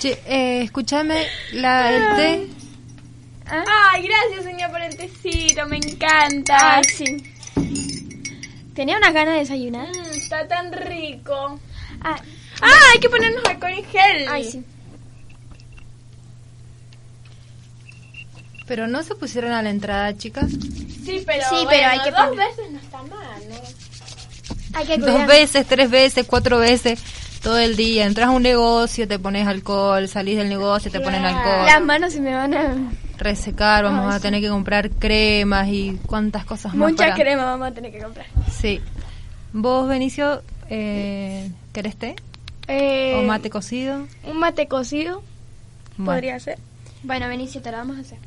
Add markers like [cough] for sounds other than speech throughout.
Che, eh, escúchame, la, el té. Ay, gracias, señor, por el tecito, me encanta. Ay, sí. Tenía unas ganas de desayunar. Mm, está tan rico. Ah, Ah, hay que ponernos alcohol en gel. ay, sí. Pero no se pusieron a la entrada, chicas. Sí, pero, Sí, bueno, pero hay que dos poner- veces no está mal, ¿no? Hay que Dos veces, tres veces, cuatro veces, todo el día. Entras a un negocio, te pones alcohol, salís del negocio, te ponen alcohol. Las manos se me van a... Resecar, vamos Ay, a sí. tener que comprar cremas y cuántas cosas más. Mucha para- crema vamos a tener que comprar. Sí. ¿Vos, Benicio, eh, querés té? Eh, ¿O mate cocido? Un mate cocido. Bueno. Podría ser. Bueno, Benicio, te lo vamos a hacer.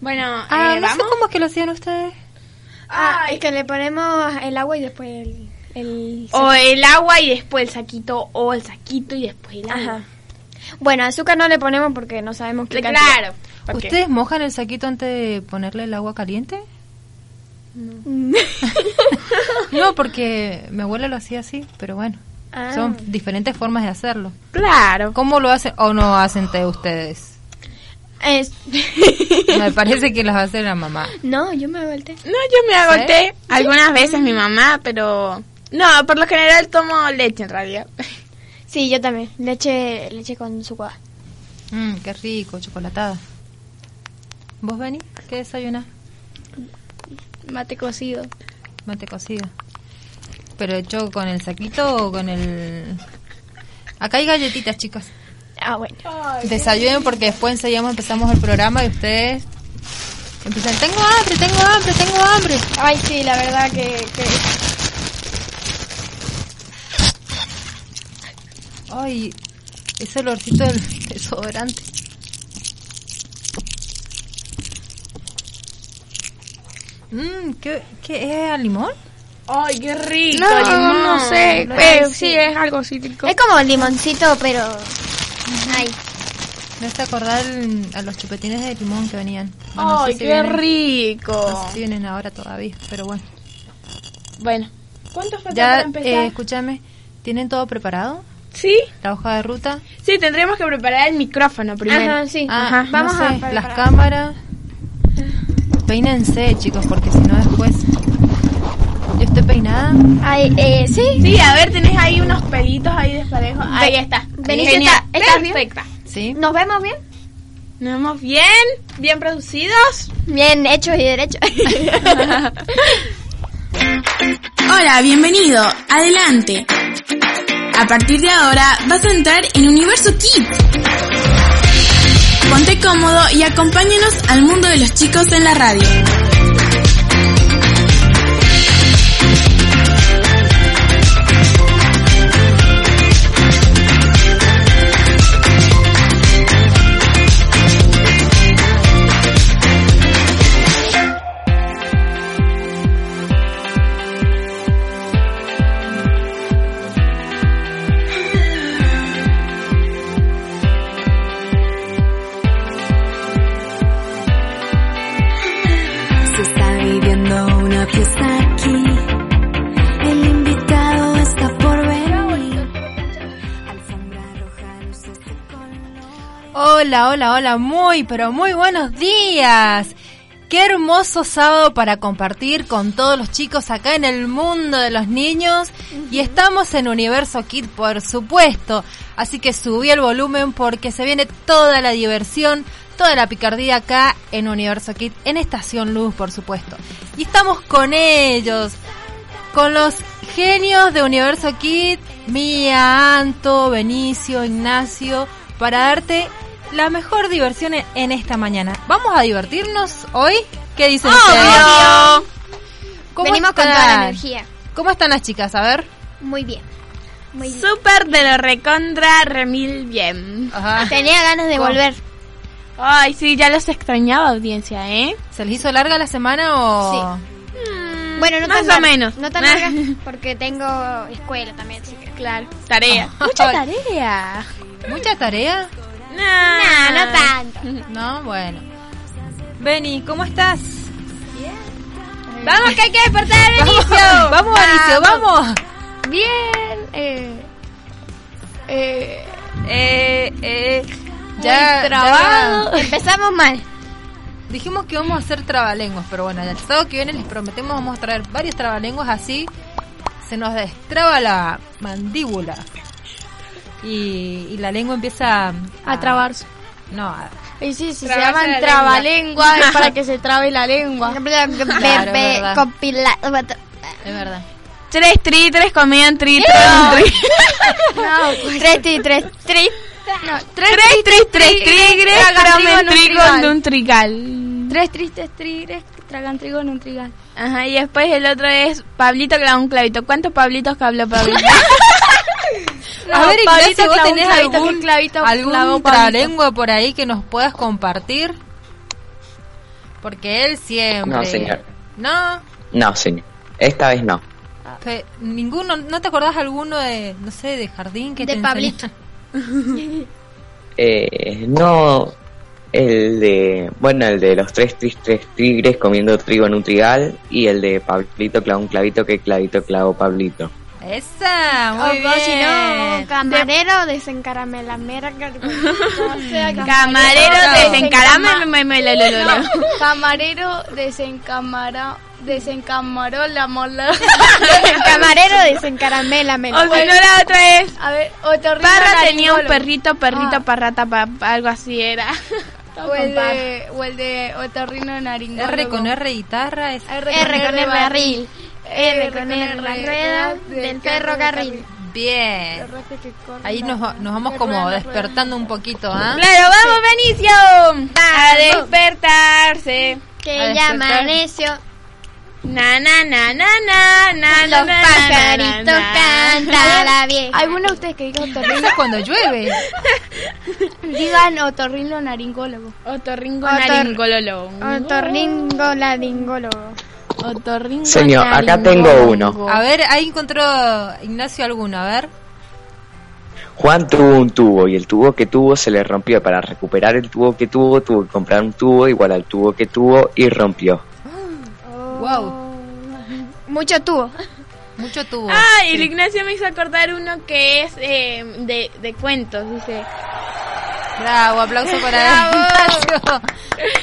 Bueno, Ah, eh, no sé ¿vamos? cómo es que lo hacían ustedes. Ah, Ay. es que le ponemos el agua y después el... el O el agua y después el saquito, o el saquito y después el agua. Ajá. Bueno, azúcar no le ponemos porque no sabemos qué cantidad. Claro. ¿Ustedes mojan el saquito antes de ponerle el agua caliente? No, porque mi abuela lo hacía así, pero bueno. Ah. Son diferentes formas de hacerlo. Claro. ¿Cómo lo hacen o no hacen té ustedes? Es... [laughs] Me parece que las hace la mamá. no, yo me volteé. No, yo me hago ¿Sí? té algunas veces mi mamá, pero... No, por lo general tomo leche en realidad. [laughs] Sí, yo también. Leche, leche con sucua. Mmm, qué rico, chocolatada. ¿Vos, Beni? ¿Qué desayunás? Mate cocido. Mate cocido. ¿Pero hecho con el saquito o con el...? Acá hay galletitas, chicas. Ah, bueno. Desayunen porque después enseguida empezamos el programa y ustedes empiezan, tengo hambre, tengo hambre, tengo hambre. Ay, sí, la verdad que... que... Ay, ese olorcito del [laughs] desodorante. Mmm, ¿qué, ¿qué es? ¿A limón? Ay, qué rico. No, limón. no sé, Eh, pero sí, es algo cítrico. Es como limoncito, pero... Ay. Me hace acordar a los chupetines de limón que venían. Bueno, no sé Ay, si qué vienen- rico. No sé si vienen ahora todavía, pero bueno. Bueno, ¿cuánto falta Ya, para empezar? eh, escúchame, ¿tienen todo preparado? ¿Sí? ¿La hoja de ruta? Sí, tendremos que preparar el micrófono primero. Ajá, sí. Ah, Ajá, vamos no sé, a las cámaras. Peínense, chicos, porque si no después. Yo estoy peinada. Ay, eh, sí. Sí, a ver, tenés ahí unos pelitos ahí desparejos. Ahí está. Benicio, Genial. ¿está- estás bien? Perfecta. ¿Sí? ¿Nos vemos bien? ¿Nos vemos bien? ¿Bien producidos? Bien hechos y derechos. [laughs] [laughs] Hola, bienvenido. Adelante. A partir de ahora vas a entrar en Universo Kids. Ponte cómodo y acompáñanos al mundo de los chicos en la radio. Hola, hola, hola, muy, pero muy buenos días. Qué hermoso sábado para compartir con todos los chicos acá en el mundo de los niños. Y estamos en Universo Kid, por supuesto. Así que subí el volumen porque se viene toda la diversión, toda la picardía acá en Universo Kid, en Estación Luz, por supuesto. Y estamos con ellos, con los genios de Universo Kid, Mía, Anto, Benicio, Ignacio, para darte la mejor diversión en, en esta mañana. ¿Vamos a divertirnos hoy? ¿Qué dicen ustedes? ¿Cómo Venimos con están? toda la energía. ¿Cómo están las chicas? A ver. Muy bien. Muy bien. Súper de lo recontra remil bien. Ajá. Tenía ganas de ¿Cómo? volver. Ay, sí, ya los extrañaba audiencia, ¿eh? ¿Se les hizo larga la semana o...? Bueno, no Más tan o larga, menos. No tan larga [laughs] porque tengo escuela también, así que. Claro, tarea. Mucha tarea. ¿Mucha tarea? No, no tanto. [laughs] No, bueno. Beni, ¿cómo estás? Vamos que hay que despertar a Vamos, Benicio. vamos, Alicia, vamos. Bien. Eh, eh, eh, eh, Ya, trabado. Empezamos mal. Dijimos que íbamos a hacer trabalenguas, pero bueno, el sábado que viene les prometemos vamos a traer varios trabalenguas así. Se nos destraba la mandíbula. Y, y la lengua empieza a, A trabarse. No, a- Y sí, si se llaman la trabalengua es [laughs] para que se trabe la lengua. Claro, Bebé, verdad. es verdad. Tres tri, tres comían tri, tres tri. [laughs] [laughs] Tres, tri, tres, tri. No, Tres, tres, tres tigres tragan trigo en un trigal. Tres tristes tigres tragan trigo en un trigal. Ajá, y después el otro es Pablito clavó un clavito. ¿Cuántos Pablitos que habló Pablito? A ver, Ignacio, ¿vos clavó un tenés clavito, algún, clavito algún Pablito. trabalengua por ahí que nos puedas compartir? Porque él siempre... No, señor. ¿No? No, señor. Esta vez no. Fe- ninguno, ¿no te acordás alguno de, no sé, de jardín que De te Pablito. [laughs] Eh, no. El de. Bueno, el de los tres, tris- tres tigres comiendo trigo en un trigal. Y el de Pablito clavó un clavito que clavito clavó Pablito. Esa, muy o, bien. o si no, camarero o sea, Camarero desencarame, me, me, lo, lo, lo, lo. Camarero desencamara, desencamaró la mola. Camarero desencaramelamela. O si no, la otra es. A ver, otorrino Parra tenía un perrito, perrito, Ah. parrata, pa, algo así era. O el de, o el de otorrino naringólogo. R con R guitarra es... R R con R barril. R con R la R, rueda del ferrocarril. Bien. Ahí nos, nos vamos como despertando un poquito, ¿ah? Claro, vamos, Benicio. A despertarse. Que ya amaneció. Na, na, na, na, na, na, Los na, pajaritos na, na. canta la vieja. ¿Alguno de ustedes que diga otorrino? cuando llueve. [laughs] Digan otorrino naringólogo. Otorringo Otor- naringololo. Otorringo ladingólogo. Otorringo Señor, acá tengo uno. A ver, ahí encontró Ignacio alguno, a ver. Juan tuvo un tubo y el tubo que tuvo se le rompió. Para recuperar el tubo que tuvo, tuvo que comprar un tubo igual al tubo que tuvo y rompió. Wow, Mucho tubo. mucho tuvo. Ah, y Sí. el Ignacio me hizo acordar uno que es eh, de, de cuentos, dice. Bravo, aplauso para Ignacio.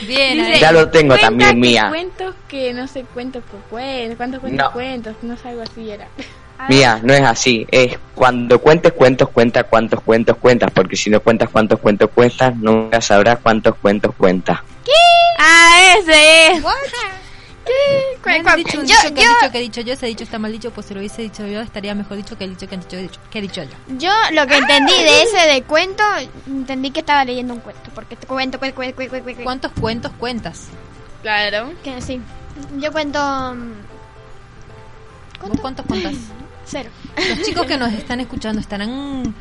Bien, Dice. Ya lo tengo también, mía. Cuentos que no sé, cuentos que cuentos, cuántos cuentos No. cuentos, no sé, algo así era. Mía, no es así. Es cuando cuentes cuentos, cuenta cuántos cuentos cuentas. Porque si no cuentas cuántos cuentos cuentas, nunca sabrás cuántos cuentos cuentas. Ah, ese es. Me [laughs] han Cuac, dicho yo- dicho que yo- dicho que he dicho yo, ese dicho está mal dicho, pues si lo hubiese dicho yo estaría mejor dicho que el dicho que, han dicho, que he dicho yo. Yo lo que entendí de ese de cuento, entendí que estaba leyendo un cuento. Porque te cuento, cuento, cuento, cuento, cuento. ¿Cuántos cuentos cuentas? Claro. Que sí. Yo cuento. mm, ¿Vos cuántos cuentas? [laughs] Cero. Los chicos que nos están escuchando estarán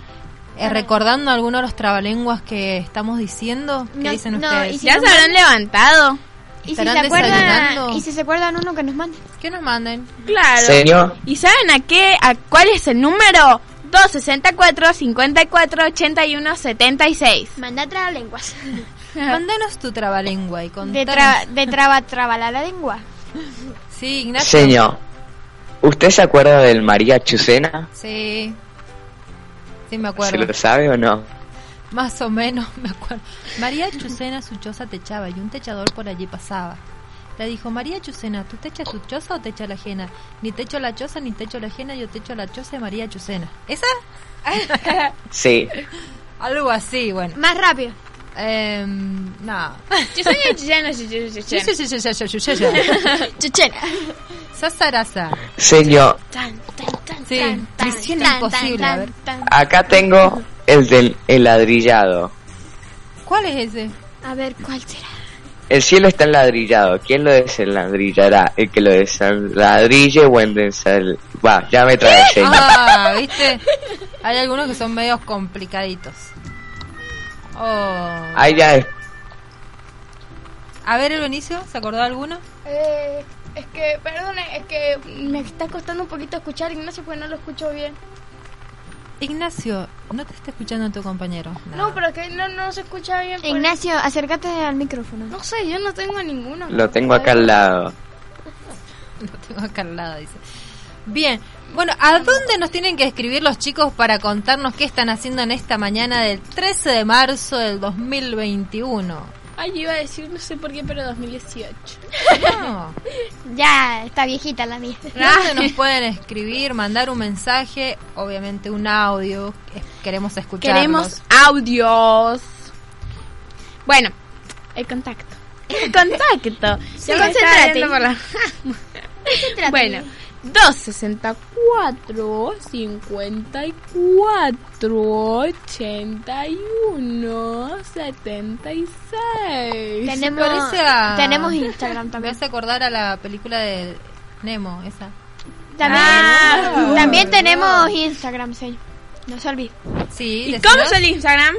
eh, recordando algunos de los trabalenguas que estamos diciendo. ¿Qué No, dicen no, ustedes? y si Ya nos se habrán levantado. Y si ¿Estarán se acuerdan, y si se acuerdan uno que nos mande. Que nos manden. Claro. Señor, ¿Y saben a qué? ¿A cuál es el número? 264 54 81 76. Manda lenguas. Mándanos tu trabalengua y De, contanos. tra de traba traba la lengua. Sí, Ignacio. señor. ¿Usted se acuerda del María Chucena? Sí. Sí, me ¿Se acuerdo. lo sabe o no? Más o menos [laughs] me acuerdo. María Chucena su choza techaba y un techador por allí pasaba. Le dijo, María Chucena, ¿tú techas tu choza o techa la ajena? Ni techo la choza ni techo la ajena, yo techo la choza de María Chucena. ¿Esa? [laughs] Sí. Algo así, bueno. Más rápido. Eh, no. [laughs] Chuchena, chuchena, chuchena, chuchena. Chuchena. Sasarasa. Señor, Sí, misión imposible. A ver. acá tengo el del el ladrillado. ¿Cuál es ese? A ver, ¿cuál será? El cielo está enladrillado. ¿Quién lo desenladrillará? El que lo desenladrille o en desal... Va, ya me trae. [laughs] Ah, ¿viste? Hay algunos que son medios complicaditos. Oh. Ahí ya es. A ver, el Benicio, ¿se acordó de alguno? Eh, es que, perdone, es que me está costando un poquito escuchar Ignacio porque no lo escucho bien. Ignacio, no te está escuchando tu compañero. No, pero es que no, no se escucha bien. por- Ignacio, acércate al micrófono. No sé, yo no tengo ninguno. Lo tengo acá al lado. [laughs] Lo tengo acá al lado, dice. Bien, bueno, ¿a dónde nos tienen que escribir los chicos para contarnos qué están haciendo en esta mañana del 13 de marzo del 2021? Ay, iba a decir, no sé por qué, pero 2018. No. Ya, está viejita la mía. ¿Dónde [laughs] nos pueden escribir, mandar un mensaje, obviamente un audio? Queremos escucharlos. Queremos audios. Bueno, el contacto. El contacto. Sí, Ya concéntrate. por la- [laughs] [laughs] Bueno, 264 54 81 76. Tenemos, a- tenemos Instagram Me también. hace acordar a la película de Nemo, esa. También, Ah. también tenemos Instagram, sí. No se olvide. Sí, ¿Y cómo es el Instagram?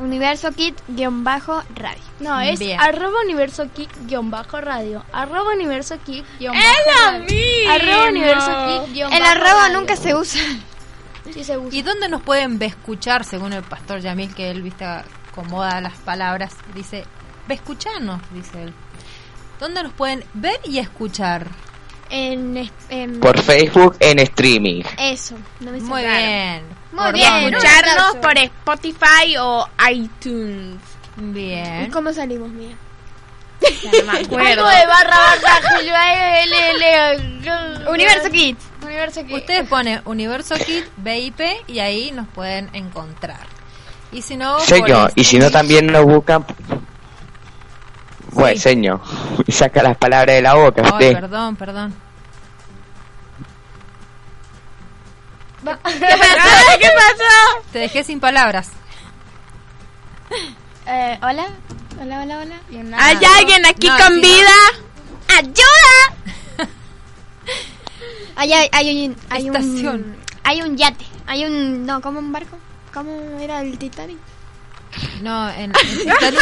Universo Kit-radio. No, es Bien. arroba universo kick guion bajo radio. Arroba universo kick guion bajo ¡Es radio. mismo! Arroba universo kick guion El bajo arroba radio. nunca se usa. Sí se usa. ¿Y dónde nos pueden escuchar, según el pastor Yamil, que él, viste, acomoda las palabras? Dice, ve escucharnos, dice él. ¿Dónde nos pueden ver y escuchar? En, Por Facebook en streaming. eso. No me Muy bien. Muy ¿Por bien. Escucharnos por Spotify o iTunes. ¿Y Bien. cómo salimos, mía? Ya no me [laughs] acuerdo. Algo de barra barra L L Universo Kids. Universo kick. Ustedes ponen Universo Kit, BIP, y ahí nos pueden encontrar. Y si no, y si no también nos buscan... Bueno, señor, [laughs] saca las palabras de la boca Ay, usted. perdón, perdón. [laughs] [laughs] ¿Qué pasó? Te dejé sin palabras. Eh, hola. Hola, hola, hola. ¿Hay alguien aquí No, con no- vida? ¡Ayuda! Allá hay, hay un, hay Estación. un, hay un yate, hay un, no, como un barco, ¿cómo era el Titanic? No, en, en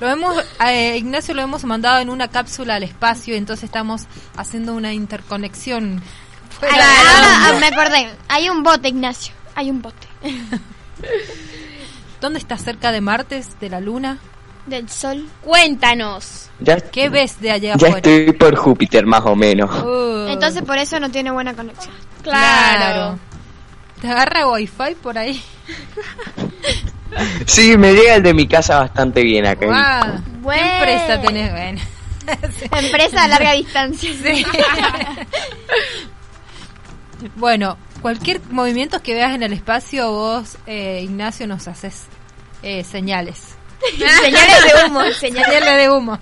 lo hemos, eh, Ignacio lo hemos mandado en una cápsula al espacio, entonces estamos haciendo una interconexión. Ay, ah, ah, me acordé, hay un bote, Ignacio, hay un bote [laughs] ¿Dónde está cerca de Martes, de la Luna? del sol. Cuéntanos. Ya, ¿Qué ves de allá ya afuera? estoy por Júpiter, más o menos. Uh, Entonces por eso no tiene buena conexión. Claro. ¿Te agarra wifi por ahí? [laughs] Sí, me llega el de mi casa bastante bien acá. Guau, ¿Qué Bueno. empresa tenés? Bueno. [laughs] Empresa a larga distancia. Bueno, cualquier movimiento que veas en el espacio, vos, eh, Ignacio, nos haces eh, señales. [laughs] Señales de humo, [laughs] señales. De humo.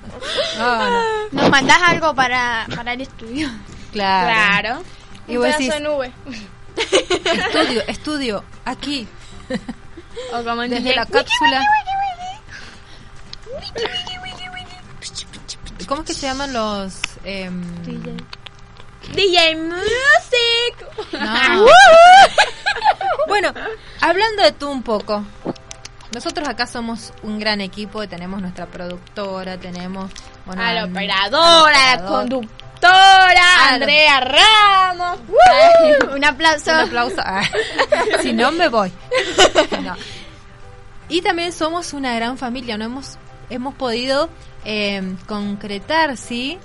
No, no, Nos mandás algo para, para el estudio. claro. Claro. Y Un vos pedazo decís, de nube. estudio, estudio, aquí, O como en desde DJ. la cápsula. ¿Cómo es que se llaman los...? em, DJ Music. no. bueno, hablando de tú un poco. Nosotros acá somos un gran equipo, tenemos nuestra productora, tenemos... Bueno, a la operadora, a la operador. conductora, A la- Andrea Ramos. [laughs] Un aplauso. Un aplauso. Ah, [laughs] si no, me voy. [laughs] No. Y también somos una gran familia, ¿no? Hemos, hemos podido eh, concretar, ¿sí?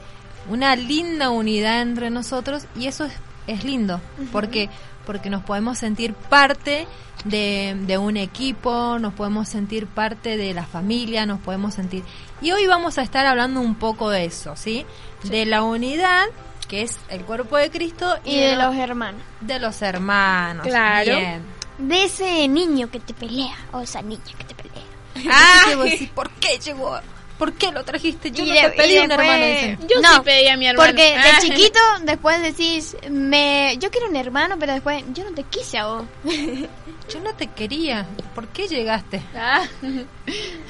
Una linda unidad entre nosotros y eso es, es lindo, porque porque nos podemos sentir parte de, de un equipo, nos podemos sentir parte de la familia, nos podemos sentir... Y hoy vamos a estar hablando un poco de eso, ¿sí? De la unidad, que es el cuerpo de Cristo, Y de los hermanos. de los hermanos. Claro. Bien. De ese niño que te pelea, o esa niña que te pelea. Ah, ¿por qué llegó? ¿Por qué lo trajiste? Yo Y no de- te pedí un después- hermano. dicen. Yo No, sí pedí a mi hermano. Porque de Ah. chiquito [laughs] después decís, me, yo quiero un hermano, pero después yo no te quise a vos. Yo no te quería. ¿Por qué llegaste? Ah,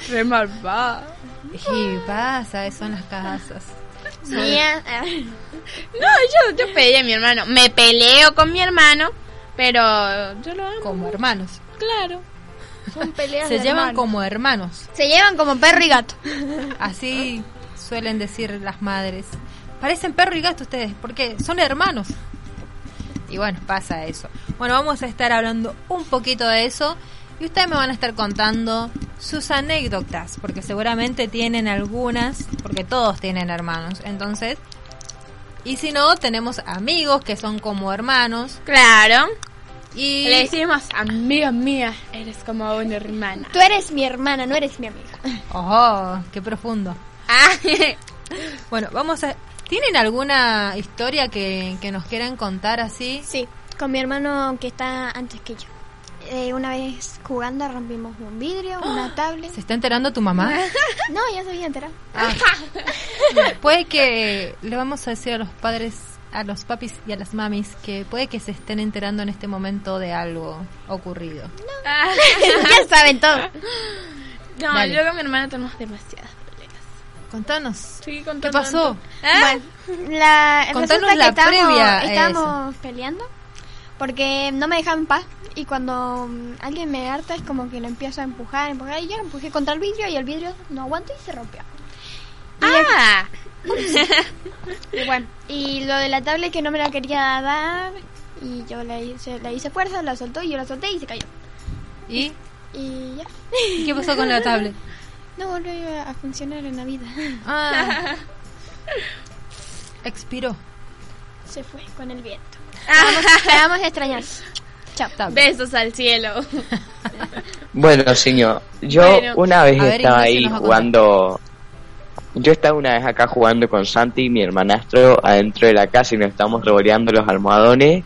re malvado. Y pasa eso en las casas. Mía. No, yo, yo pedí a mi hermano. Me peleo con mi hermano, pero yo lo amo. Como hermanos. Claro. Son peleas Se de llevan hermanos. como hermanos. Se llevan como perro y gato. Así suelen decir las madres. Parecen perro y gato ustedes, porque son hermanos. Y bueno, pasa eso. Bueno, vamos a estar hablando un poquito de eso. Y ustedes me van a estar contando sus anécdotas, porque seguramente tienen algunas, porque todos tienen hermanos. Entonces, y si no, tenemos amigos que son como hermanos. Claro. Y Le decimos, amiga mía, eres como una hermana. Tú eres mi hermana, no eres mi amiga. [laughs] ¡Oh! ¡Qué profundo! Ah, Bueno, vamos a... ¿Tienen alguna historia que, que nos quieran contar así? Sí, con mi hermano que está antes que yo. Eh, una vez jugando rompimos un vidrio, una tablet. ¿Se está enterando tu mamá? [laughs] No, ya se había enterado. Ah. puede que le vamos a decir a los padres, a los papis y a las mamis que puede que se estén enterando en este momento de algo ocurrido. [laughs] ya saben todo. no, Dale. yo con mi hermana tenemos demasiadas peleas. Contanos. Sí, ¿Qué pasó? ¿Ah? La, Contanos la que estábamos, previa a estábamos peleando porque no me dejaban en paz y cuando mm, alguien me harta es como que lo empiezo a empujar, empujar y yo lo empujé contra el vidrio y el vidrio no aguantó y se rompió. Ah, [laughs] Y bueno, y lo de la tablet que no me la quería dar y yo le hice, le hice fuerza, la soltó y yo la solté y se cayó. ¿Y Y ya, ¿Y qué pasó con la [laughs] tablet? no volvió a funcionar en la vida. Ah, [laughs] expiró. Se fue con el viento. Te [laughs] vamos a extrañar. Chao. Besos al cielo. [laughs] Bueno, señor, yo Bueno. una vez ver, estaba ahí jugando. Yo estaba una vez acá jugando con Santi, mi hermanastro, adentro de la casa y nos estábamos revoleando los almohadones.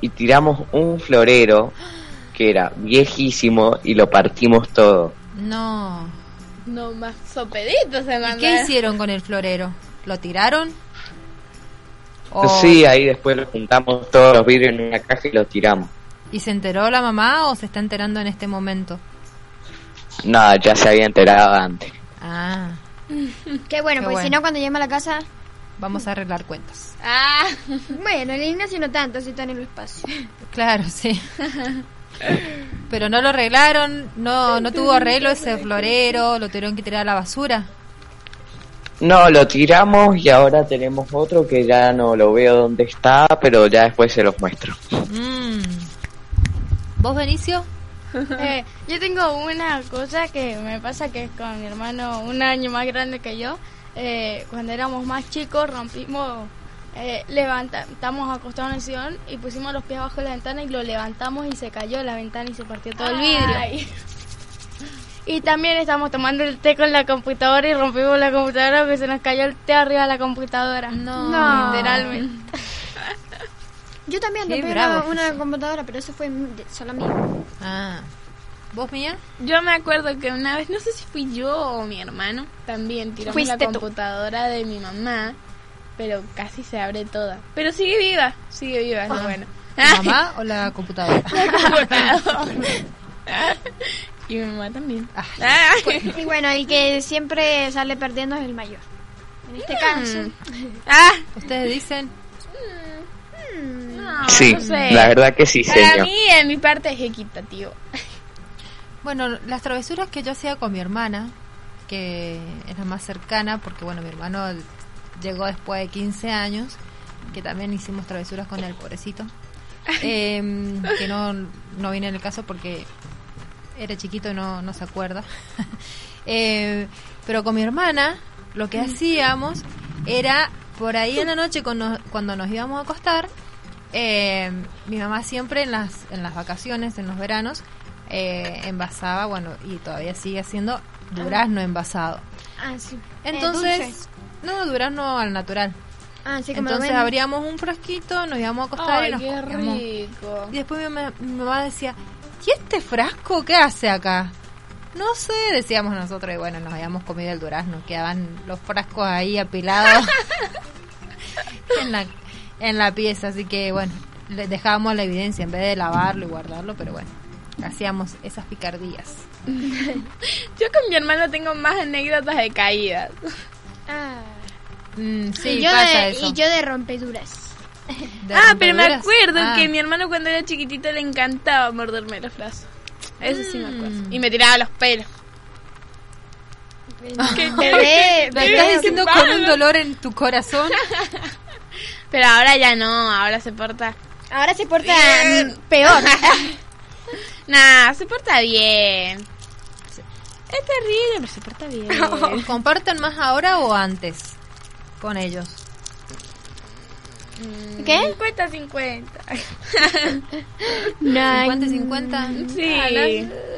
Y tiramos un florero que era viejísimo y lo partimos todo. No. No más sopeditos se ¿Y qué hicieron con el florero? ¿Lo tiraron? ¿O- Sí, ahí después lo juntamos todos los vidrios en una caja y los tiramos. ¿Y se enteró la mamá o se está enterando en este momento? Nada, ya se había enterado antes. Ah, [laughs] Qué bueno, Qué porque bueno. si no cuando llegue a la casa, vamos a arreglar cuentas. Ah, [laughs] bueno, el Ignacio no tanto, si está en el espacio. Claro, sí. Pero no lo arreglaron, no, no tuvo arreglo ese florero, lo tuvieron que tirar a la basura. No, lo tiramos y ahora tenemos otro que ya no lo veo dónde está, pero ya después se los muestro. Mm. ¿Vos, Benicio? [laughs] Eh, yo tengo una cosa que me pasa que es con mi hermano un año más grande que yo. Eh, cuando éramos más chicos rompimos, eh, levantamos acostados en el sillón y pusimos los pies abajo de la ventana y lo levantamos y se cayó la ventana y se partió todo el vidrio. Y también estamos tomando el té con la computadora y rompimos la computadora porque se nos cayó el té arriba de la computadora. No. Literalmente. [laughs] Yo también Qué rompí bravo una, computadora, pero eso fue solo mío. Ah. ¿Vos, Mía? yo me acuerdo que una vez, no sé si fui yo o mi hermano, también tiramos la tú. computadora de mi mamá, pero casi se abre toda. Pero sigue viva, sigue viva, es lo bueno. ¿Tu mamá o la computadora? [laughs] [laughs] y mi mamá también. Ah, Ah. Y bueno, el que siempre sale perdiendo es el mayor. En este caso, Ah, ¿Ustedes dicen? no, sí, no sé. la verdad que sí, Para señor. mí, en mi parte es equitativo. Bueno, las travesuras que yo hacía con mi hermana, que es la más cercana, porque bueno, mi hermano llegó después de 15 años, que también hicimos travesuras con él, pobrecito. Em, que no, no viene en el caso porque era chiquito y no, no se acuerda. [laughs] Eh, pero con mi hermana, lo que hacíamos era por ahí en la noche cuando, cuando nos íbamos a acostar, eh, mi mamá siempre en las, en las vacaciones, en los veranos, eh, envasaba, bueno, y todavía sigue haciendo durazno envasado. ah, sí. Entonces, Eh, dulce. no, durazno al natural. Ah, sí, lo Entonces abríamos un frasquito, nos íbamos a acostar y Ay, nos qué rico. Y después mi, mamá- mi mamá decía, ¿y este frasco qué hace acá? No sé, decíamos nosotros, y bueno, nos habíamos comido el durazno, quedaban los frascos ahí apilados [laughs] en, la, en la pieza, así que bueno, le dejábamos la evidencia en vez de lavarlo y guardarlo, pero bueno, hacíamos esas picardías. [laughs] Yo con mi hermano tengo más anécdotas de caídas. Ah. Mm, sí, y, yo pasa de, eso. y yo de rompeduras. ¿De ah, pero me acuerdo Ah. que mi hermano cuando era chiquitito le encantaba morderme los brazos. Eso sí me acuerdo. Mm. Y me tiraba los pelos. [laughs] Bebé, ¿Lo bebé, estás diciendo con un dolor en tu corazón? [laughs] Pero ahora ya no, ahora se porta... Ahora se porta Bien. mm, peor. [laughs] Nah, se porta bien. Es terrible, pero se porta bien. ¿Comparten más ahora o antes con ellos? ¿Qué? 50-50. No, 50 y 50. Sí, Ah,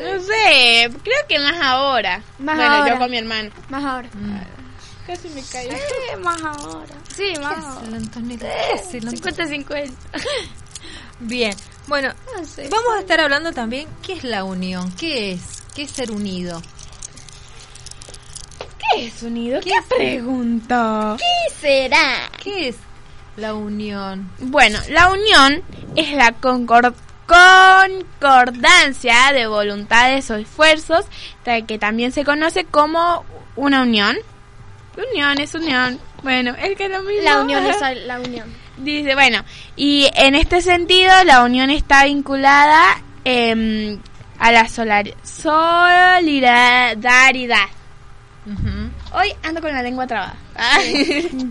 no sé, creo que más ahora. Más bueno, ahora. yo con mi hermano. Más ahora. Mm. Casi me caigo. Sí, más ahora. Sí, más ahora. El Antonito, ¿qué es el Antonito? 50-50. Bien, bueno, No sé. vamos a estar hablando también qué es la unión, qué es, qué es ser unido. ¿Qué es unido? ¿Qué, pregunto? ¿Qué será? ¿Qué es la unión? Bueno, la unión es la concor- concordancia de voluntades o esfuerzos, que también se conoce como una unión. Unión es unión. Bueno, es que es lo mismo. La unión es la unión. Dice, bueno, y en este sentido la unión está vinculada em, a la solidaridad. Hoy ando con la lengua trabada.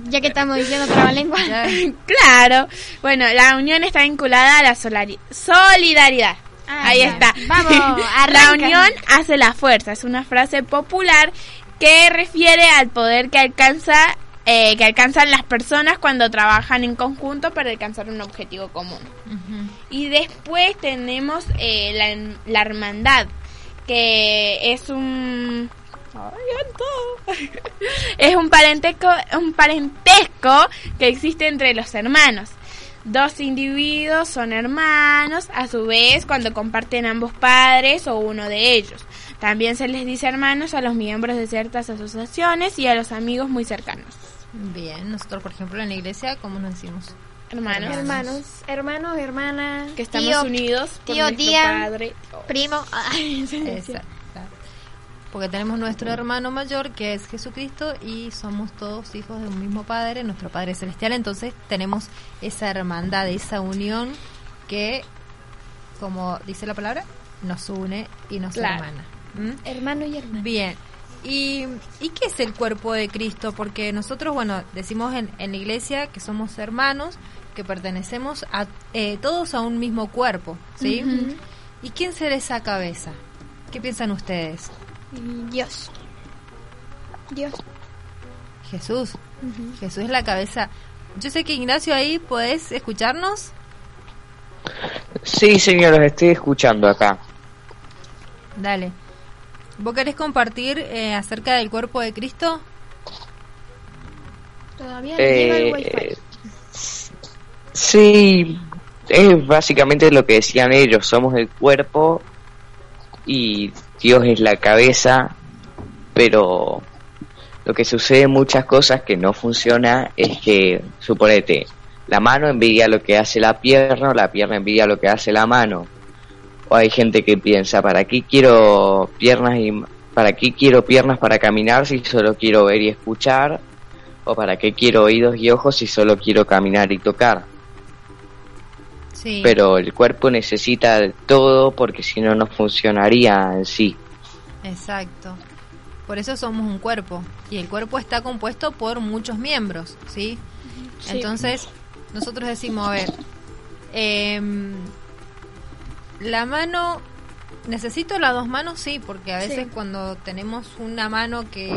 Ya que estamos diciendo trabalengua. [laughs] Claro. Bueno, la unión está vinculada a la solidaridad. Ah, Ahí está. Vamos, [laughs] la arranca. unión hace la fuerza. Es una frase popular que refiere al poder que alcanza eh, que alcanzan las personas cuando trabajan en conjunto para alcanzar un objetivo común. Y después tenemos eh, la, la hermandad, que es un... [laughs] Es un parentesco, un parentesco que existe entre los hermanos. Dos individuos son hermanos, a su vez, cuando comparten ambos padres o uno de ellos. También se les dice hermanos a los miembros de ciertas asociaciones y a los amigos muy cercanos. Bien, nosotros por ejemplo en la iglesia, ¿cómo nos decimos? Hermanos. Hermanos, hermanos, hermanas. Que estamos tío, unidos por tío, nuestro tía. padre. Primo. [laughs] Ay. Porque tenemos nuestro hermano mayor que es Jesucristo y somos todos hijos de un mismo Padre, nuestro Padre Celestial. Entonces tenemos esa hermandad, esa unión que, como dice la palabra, nos une y nos Claro. hermana. ¿Mm? Hermano y hermana. Bien. ¿Y, ¿Y qué es el cuerpo de Cristo? Porque nosotros, bueno, decimos en, en la iglesia que somos hermanos, que pertenecemos a eh, todos a un mismo cuerpo, ¿sí? ¿Y quién será esa cabeza? ¿Qué piensan ustedes? Dios. Dios. Jesús. Jesús es la cabeza. Yo sé que Ignacio ahí podés escucharnos. Sí, señor, los estoy escuchando acá. Dale. ¿Vos querés compartir eh, acerca del cuerpo de Cristo? Todavía no llega el Eh, wifi. sí, es básicamente lo que decían ellos, somos el cuerpo y Dios es la cabeza, pero lo que sucede en muchas cosas que no funciona es que, suponete, la mano envidia lo que hace la pierna o la pierna envidia lo que hace la mano. O hay gente que piensa, ¿para qué quiero piernas y para qué quiero piernas para caminar si solo quiero ver y escuchar? ¿O para qué quiero oídos y ojos si solo quiero caminar y tocar? Sí. Pero el cuerpo necesita de todo porque si no, no funcionaría en sí. Exacto. Por eso somos un cuerpo. Y el cuerpo está compuesto por muchos miembros, ¿sí? Entonces, nosotros decimos, a ver, em, la mano, ¿necesito las dos manos? Sí, porque a veces cuando tenemos una mano que,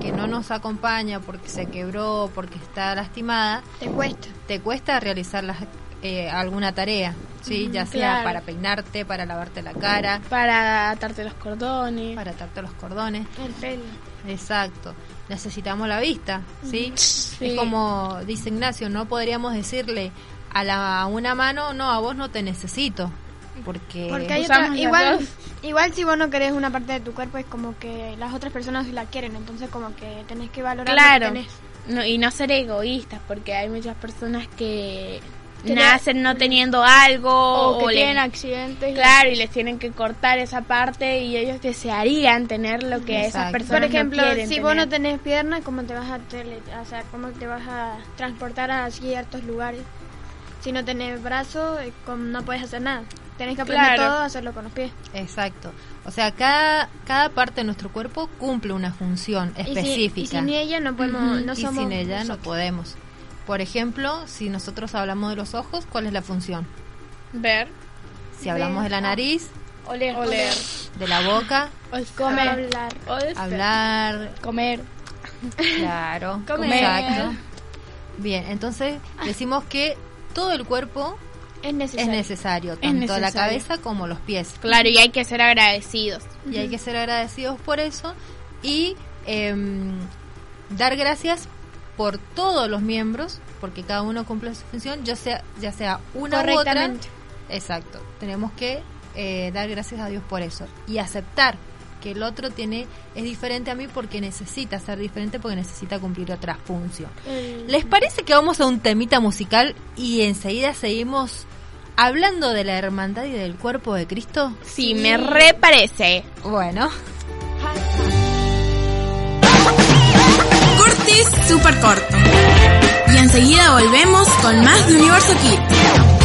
que no nos acompaña porque se quebró, porque está lastimada, Te cuesta. te cuesta realizar las, eh, alguna tarea, ¿sí? Ya sea claro. para peinarte, para lavarte la cara, Para atarte los cordones. para atarte los cordones. El pelo. Exacto. Necesitamos la vista, ¿sí? Sí. Es como dice Ignacio, no podríamos decirle a, la, a una mano, no, a vos no te necesito. Porque, Porque hay otra, igual, igual si vos no querés una parte de tu cuerpo es como que las otras personas sí la quieren, entonces como que tenés que valorar lo que Claro. tenés. No, y no ser egoístas, porque hay muchas personas que Que nacen no teniendo algo o que o le- tienen accidentes. Claro, y les tienen que cortar esa parte y ellos desearían tener lo que esas personas Por ejemplo, no si vos no tenés pierna, ¿cómo te vas a tele, o sea, cómo te vas a transportar a ciertos lugares? Si no tenés brazo, eh, ¿cómo no puedes hacer nada. Tenés que aprender Claro. todo a hacerlo con los pies. Exacto. O sea, cada, cada parte de nuestro cuerpo cumple una función Y si- específica. Y, sin ella no podemos, no y somos sin ella no podemos. Por ejemplo, si nosotros hablamos de los ojos, ¿cuál es la función? Ver, Si hablamos de la nariz, Oler. oler, de la boca, Comer. Hablar. hablar, Comer. claro, [laughs] Comer. exacto. Bien, entonces decimos que todo el cuerpo Es es necesario. necesario, tanto la necesario. cabeza como los pies. claro, y hay que ser agradecidos. Y hay que ser agradecidos por eso y em, dar gracias por todos los miembros, porque cada uno cumple su función, ya sea, ya sea una u otra. Exacto. Tenemos que eh, dar gracias a Dios por eso y aceptar que el otro tiene es diferente a mí porque necesita ser diferente porque necesita cumplir otra función. ¿Les parece que vamos a un temita musical y enseguida seguimos hablando de la hermandad y del cuerpo de Cristo? Sí, me reparece. Bueno, Corte super corto. Y enseguida volvemos con más de Universo Kids.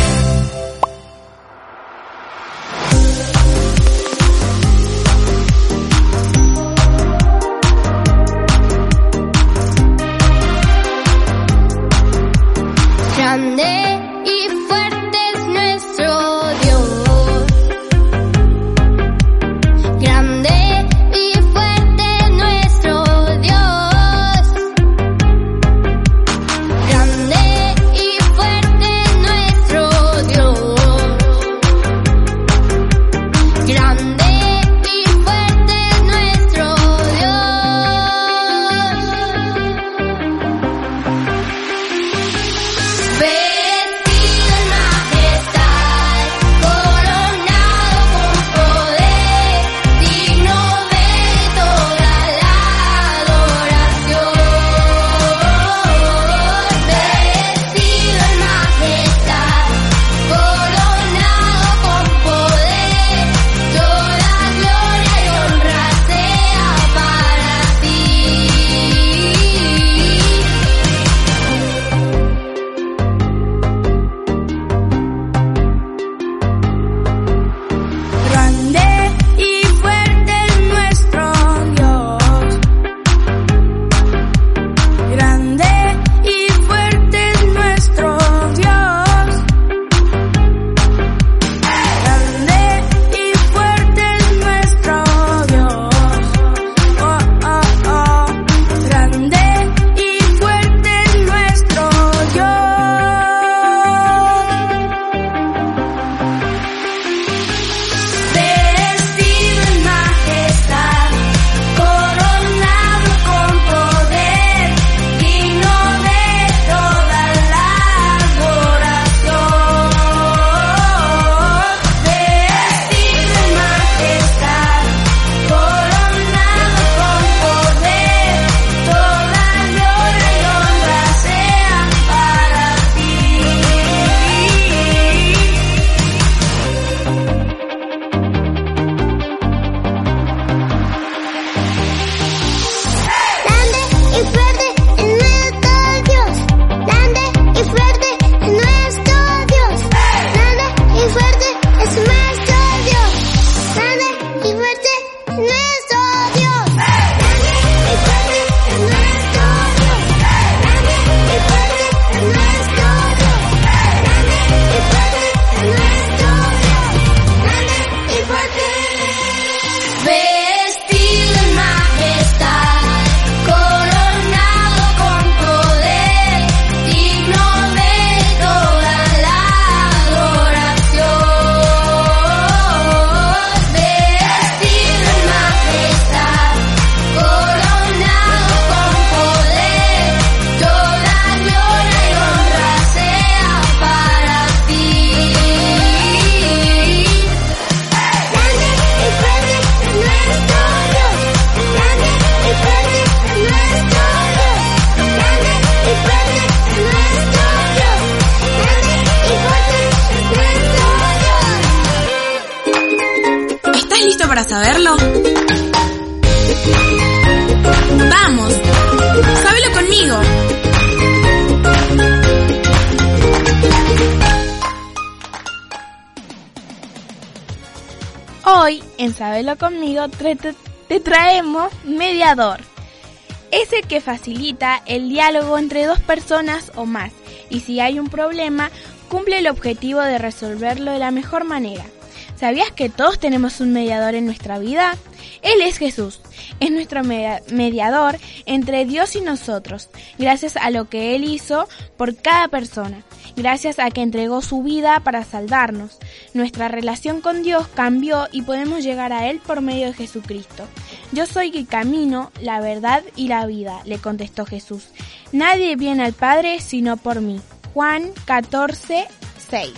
Conmigo, te, traemos mediador. Es el que facilita el diálogo entre dos personas o más. Y si hay un problema, cumple el objetivo de resolverlo de la mejor manera. ¿Sabías que todos tenemos un mediador en nuestra vida? Él es Jesús. Es nuestro media- mediador entre Dios y nosotros, gracias a lo que Él hizo por cada persona, gracias a que entregó su vida para salvarnos. Nuestra relación con Dios cambió y podemos llegar a Él por medio de Jesucristo. Yo soy el camino, la verdad y la vida, le contestó Jesús. Nadie viene al Padre sino por mí. Juan 14, 6.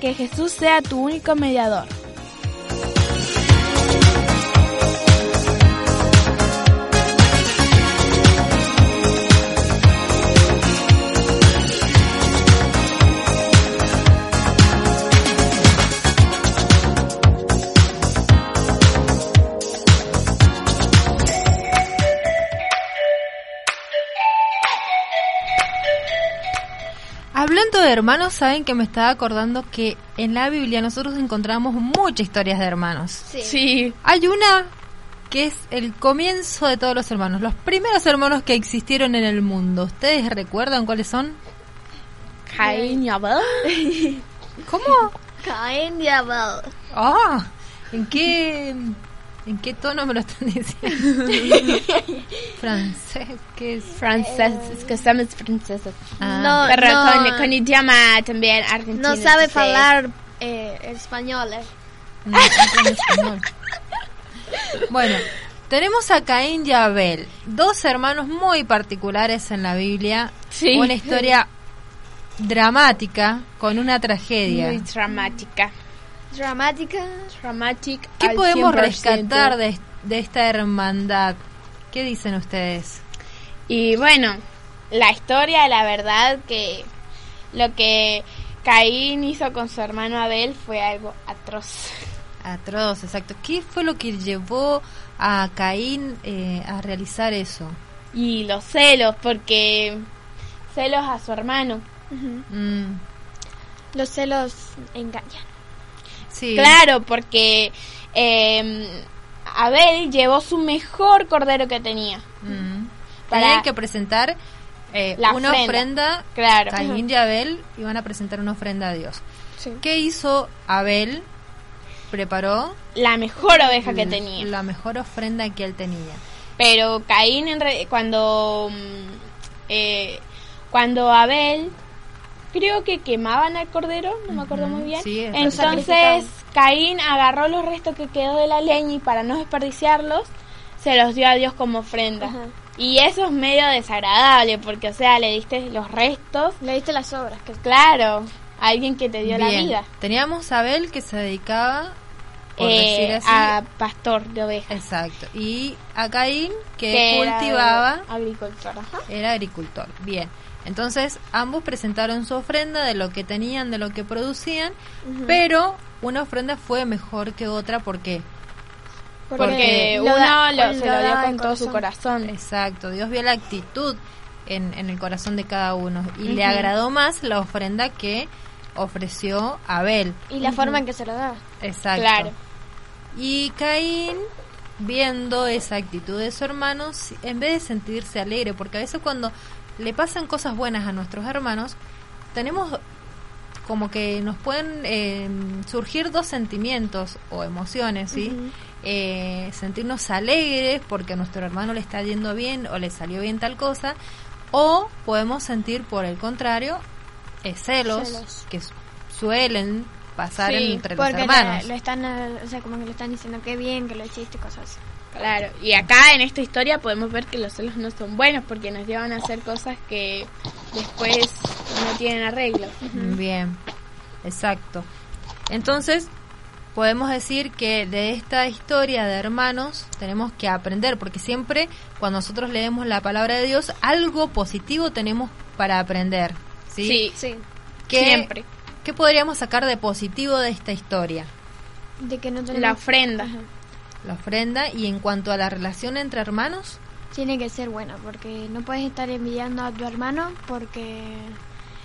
Que Jesús sea tu único mediador. Hablando de hermanos, saben que me estaba acordando que en la Biblia nosotros encontramos muchas historias de hermanos. Sí. Hay una que es el comienzo de todos los hermanos, los primeros hermanos que existieron en el mundo. ¿Ustedes recuerdan cuáles son? Caín y Abel. ¿Cómo? Caín y Abel. Ah, ¿en qué en qué tono me lo están diciendo? [laughs] Francés, ¿qué es? Francés, es que somos franceses. Ah, No, Pero no, con, con idioma también argentino. no sabe hablar eh, español. eh. no, español. Bueno, tenemos a Caín y Abel, dos hermanos muy particulares en la Biblia. Sí. Una historia dramática con una tragedia. Muy dramática. Dramática. Dramatic ¿Qué podemos 100%. rescatar de, de esta hermandad? ¿Qué dicen ustedes? Y bueno, la historia, la verdad que lo que Caín hizo con su hermano Abel fue algo atroz. Atroz, exacto. ¿Qué fue lo que llevó a Caín eh, a realizar eso? Y los celos, porque celos a su hermano. Mm, Los celos engañan. Sí. Claro, porque eh, Abel llevó su mejor cordero que tenía. Mm. Para- Tenían que presentar eh, La una ofrenda. ofrenda. Claro. Caín y Abel iban a presentar una ofrenda a Dios. Sí. ¿Qué hizo Abel? Preparó La mejor oveja que tenía. la mejor ofrenda que él tenía. Pero Caín en re- cuando mm, eh, cuando Abel creo que quemaban al cordero, no me acuerdo muy bien. sí, es Entonces Caín agarró los restos que quedó de la leña y para no desperdiciarlos se los dio a Dios como ofrenda. Ajá. Y eso es medio desagradable porque o sea, le diste los restos, Le diste las obras. Que... claro, a alguien que te dio la vida. Teníamos a Abel que se dedicaba por Eh, decir así, a pastor de ovejas. Exacto. Y a Caín que, que era cultivaba agricultor. Ajá. era agricultor. Bien. Entonces, ambos presentaron su ofrenda de lo que tenían, de lo que producían, pero una ofrenda fue mejor que otra porque Porque lo uno da- lo- se lo dio da con todo su corazón. exacto, Dios vio la actitud en, en el corazón de cada uno y le agradó más la ofrenda que ofreció Abel. Y la forma en que se lo daba. Exacto. Claro. Y Caín, viendo esa actitud de su hermano, en vez de sentirse alegre, porque a veces cuando le pasan cosas buenas a nuestros hermanos, tenemos como que nos pueden eh, surgir dos sentimientos o emociones, ¿sí? Eh, sentirnos alegres porque a nuestro hermano le está yendo bien o le salió bien tal cosa, o podemos sentir por el contrario eh, celos, Celos. que su- suelen pasar Sí, entre los hermanos. le están, o sea, como que le están diciendo que bien, que lo hiciste, cosas así. Claro, y acá en esta historia podemos ver que los celos no son buenos porque nos llevan a hacer cosas que después no tienen arreglo. Bien, exacto. Entonces, podemos decir que de esta historia de hermanos tenemos que aprender, porque siempre cuando nosotros leemos la palabra de Dios, algo positivo tenemos para aprender. ¿sí? Sí, Sí. ¿Qué, siempre. ¿Qué podríamos sacar de positivo de esta historia? De que no tenemos... La ofrenda. Ajá. La ofrenda. Y en cuanto a la relación entre hermanos, Tiene que ser buena, porque no puedes estar envidiando a tu hermano porque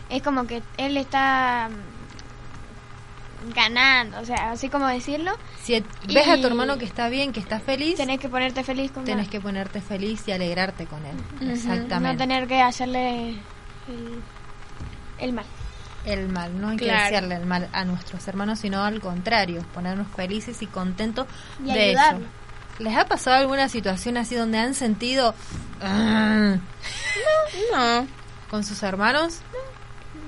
es como que él está mm, ganando, o sea, así como decirlo, si ves a tu hermano que está bien, que está feliz, tenés que ponerte feliz con tenés él. que ponerte feliz y alegrarte con él. No Exactamente. tener que hacerle el, el mal. El mal, no hay que desearle el mal a nuestros hermanos, sino al contrario, ponernos felices y contentos Y de ayudarlo. eso. ¿Les ha pasado alguna situación así donde han sentido No. [laughs] con sus hermanos?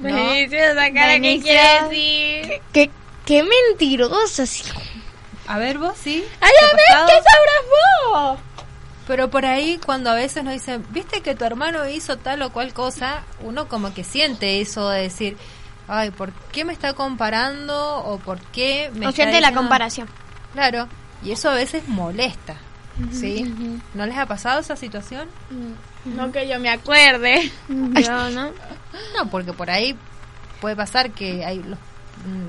No. Benicio, esa cara que Benicio. quiere decir. Qué, qué mentirosa, sí. A ver vos, ¿sí? ¡Ay, ¿Te ha a ver, qué sabrás vos! Pero por ahí cuando a veces nos dicen, viste que tu hermano hizo tal o cual cosa, uno como que siente eso de decir, ay, ¿por qué me está comparando? ¿O por qué me O está siente la diciendo-?" comparación. Claro, y eso a veces molesta, ¿sí? ¿No les ha pasado esa situación? No que yo me acuerde. Yo, ¿no? No, porque por ahí puede pasar que hay los,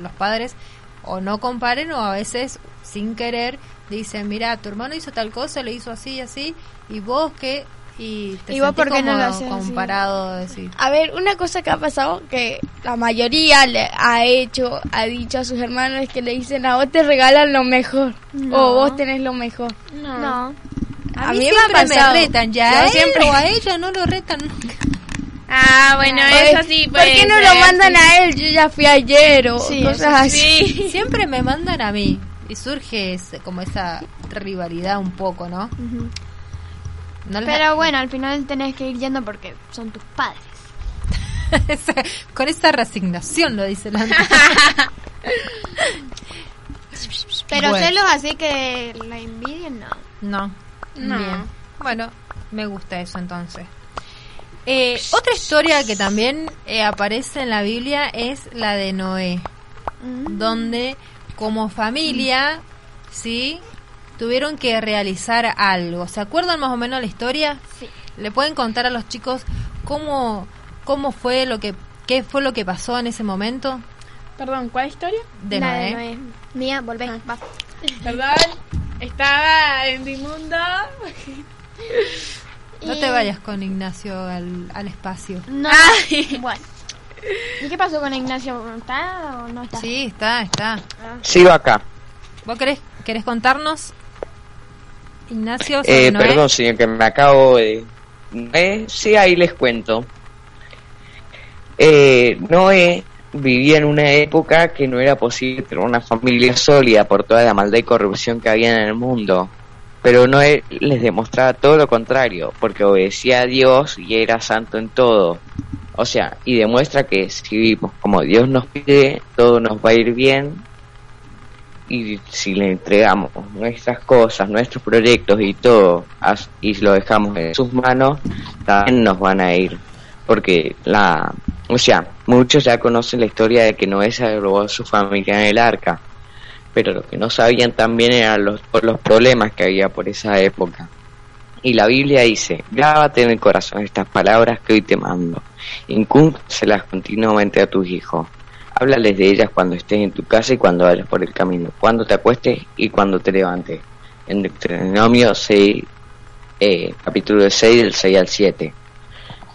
los padres o no comparen o a veces sin querer dicen, mira, tu hermano hizo tal cosa, le hizo así y así, y vos qué, y te ¿Y vos sentís por qué no lo haces comparado, A ver, una cosa que ha pasado que la mayoría le ha hecho, ha dicho a sus hermanos es que le dicen a vos te regalan lo mejor No. o vos tenés lo mejor. No. A, A mí, me siempre me, pasado. retan, ya a él siempre- o a [laughs] ella no lo retan nunca. Ah, bueno, Pues, eso sí. ¿Por qué no lo mandan a él? Yo ya fui ayer o Sí, cosas así. Sí. [laughs] Siempre me mandan a mí y surge ese- como esa rivalidad un poco, ¿no? No les- Pero bueno, al final tenés que ir yendo porque son tus padres. [laughs] Con esa resignación lo dice la [laughs] Pero Bueno. celos así que la envidien, no. No. No. Bien. Bueno, me gusta eso entonces. Eh, otra historia que también eh, aparece en la Biblia es la de Noé, donde como familia, ¿sí? Tuvieron que realizar algo. ¿Se acuerdan más o menos la historia? Sí. ¿Le pueden contar a los chicos cómo, cómo fue lo que, qué fue lo que pasó en ese momento Perdón, ¿cuál historia? de La Noé? de Noé. Mía, volvé, va. Perdón, estaba en mi mundo. No Y- te vayas con Ignacio al, al espacio. No, Ay. [laughs] bueno. ¿Y qué pasó con Ignacio? ¿Está o no está? Sí, está, está. Sigo acá. ¿Vos querés, querés contarnos, Ignacio? Eh, Noé? perdón, señor, que me acabo de... Eh, sí, ahí les cuento. Eh, Noé vivía en una época que no era posible tener una familia sólida por toda la maldad y corrupción que había en el mundo. Pero Noé les demostraba todo lo contrario, porque obedecía a Dios y era santo en todo. O sea, y demuestra que si vivimos como Dios nos pide, todo nos va a ir bien. Y si le entregamos nuestras cosas, nuestros proyectos y todo, y lo dejamos en sus manos, también nos van a ir. Porque la, o sea, muchos ya conocen la historia de que Noé se robó a su familia en el arca, pero lo que no sabían también eran los, los problemas que había por esa época. Y la Biblia dice, grábate en el corazón estas palabras que hoy te mando, incúmpelas continuamente a tus hijos. Háblales de ellas cuando estés en tu casa y cuando vayas por el camino, cuando te acuestes y cuando te levantes. En Deuteronomio 6, eh, capítulo 6, del 6 al 7.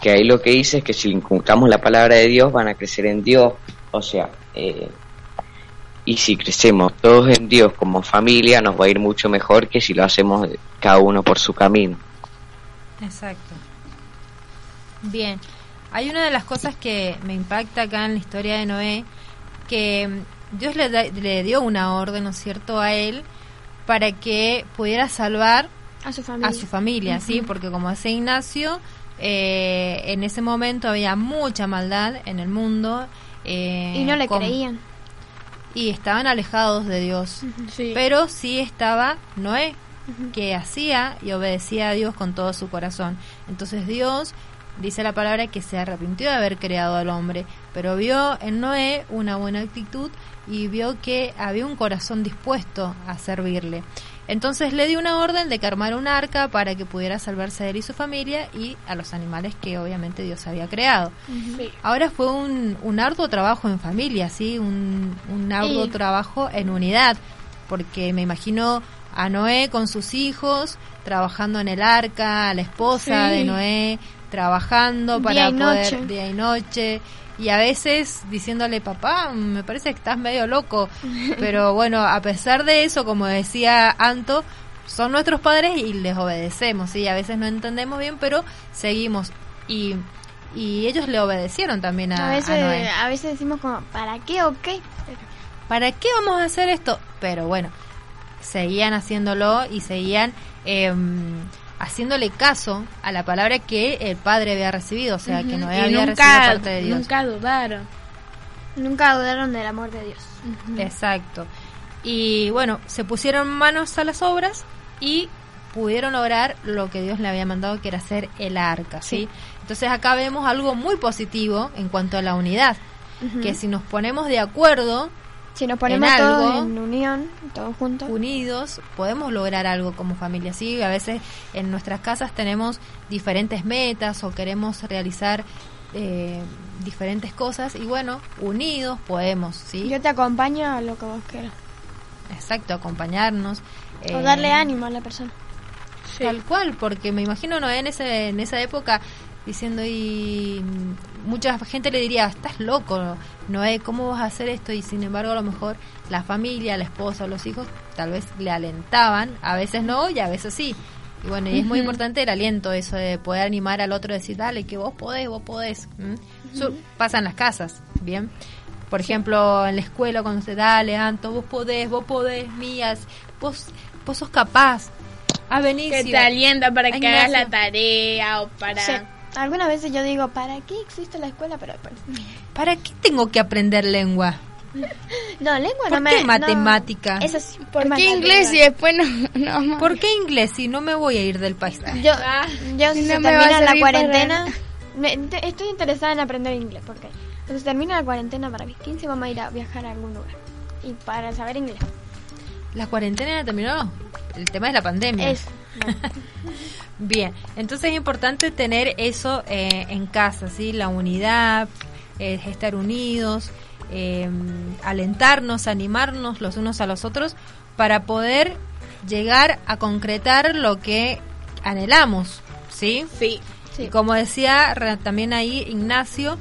Que ahí lo que dice es que si inculcamos la palabra de Dios van a crecer en Dios. O sea, eh, y si crecemos todos en Dios como familia nos va a ir mucho mejor que si lo hacemos cada uno por su camino. Exacto. Bien. Hay una de las cosas que me impacta acá en la historia de Noé, que mm, Dios le, da- le dio una orden, ¿no es cierto?, a él para que pudiera salvar A su familia. a su familia, ¿sí? Porque como dice Ignacio, eh, en ese momento había mucha maldad en el mundo. eh, Y no le con- creían. Y estaban alejados de Dios. Sí. Pero sí estaba Noé, que hacía y obedecía a Dios con todo su corazón. Entonces Dios dice la palabra que se arrepintió de haber creado al hombre, pero vio en Noé una buena actitud y vio que había un corazón dispuesto a servirle. Entonces le dio una orden de que armara un arca para que pudiera salvarse a él y su familia y a los animales que obviamente Dios había creado. Sí. Ahora fue un, un arduo trabajo en familia, ¿sí? Un, un arduo trabajo en unidad. porque me imagino a Noé con sus hijos trabajando en el arca, a la esposa Sí. de Noé trabajando para Día y poder noche. día y noche y a veces diciéndole papá me parece que estás medio loco [laughs] pero bueno a pesar de eso como decía Anto son nuestros padres y les obedecemos sí a veces no entendemos bien pero seguimos y y ellos le obedecieron también a, A a veces, Noé a veces decimos como, ¿para qué o qué? ¿para qué vamos a hacer esto? Pero bueno, seguían haciéndolo y seguían eh, haciéndole caso a la palabra que el padre había recibido, o sea, que Noé Y había nunca, recibido parte de Dios. nunca dudaron. Nunca dudaron del amor de Dios. Exacto. Y bueno, se pusieron manos a las obras y pudieron lograr lo que Dios le había mandado, que era hacer el arca, ¿sí? Entonces acá vemos algo muy positivo en cuanto a la unidad, que si nos ponemos de acuerdo, Si nos ponemos En todos en unión, todos juntos. unidos podemos lograr algo como familia. Sí, a veces en nuestras casas tenemos diferentes metas o queremos realizar eh, diferentes cosas y bueno, unidos podemos, ¿sí? Yo te acompaño a lo que vos quieras. Exacto, acompañarnos. O eh, darle ánimo a la persona. Tal cual, porque me imagino Noé en, ese, en esa época diciendo y mucha gente le diría, estás loco, Noé, ¿cómo vas a hacer esto? Y sin embargo a lo mejor la familia, la esposa o los hijos tal vez le alentaban, a veces no y a veces sí. Y bueno, y es muy importante el aliento, eso de poder animar al otro, decir, dale, que vos podés, vos podés. ¿m? Eso pasa en las casas, ¿bien? Por ejemplo, en la escuela cuando se dale, Anto, vos podés, vos podés, mías, vos, vos sos capaz. A Benicio. Que te alienta para Ay, que hagas la tarea o para... Sí. Algunas veces yo digo, ¿para qué existe la escuela? Pero después... [laughs] ¿Para qué tengo que aprender lengua? No, lengua ¿Por no qué me... matemática? No, eso sí. ¿Por más qué inglés y después no? [laughs] ¿Por qué inglés si no me voy a ir del país? Yo, [laughs] Ah, yo si no se termina la cuarentena... para- me- te- estoy interesada en aprender inglés, porque cuando se termina la cuarentena, ¿para qué? 15 vamos a ir a viajar a algún lugar. Y para saber inglés. ¿La cuarentena ya terminó? El tema es la pandemia. Eso. [laughs] Bien, entonces es importante tener eso eh, en casa, ¿sí? La unidad, eh, estar unidos, eh, alentarnos, animarnos los unos a los otros para poder llegar a concretar lo que anhelamos, ¿sí? sí. Sí. Y como decía también ahí Ignacio,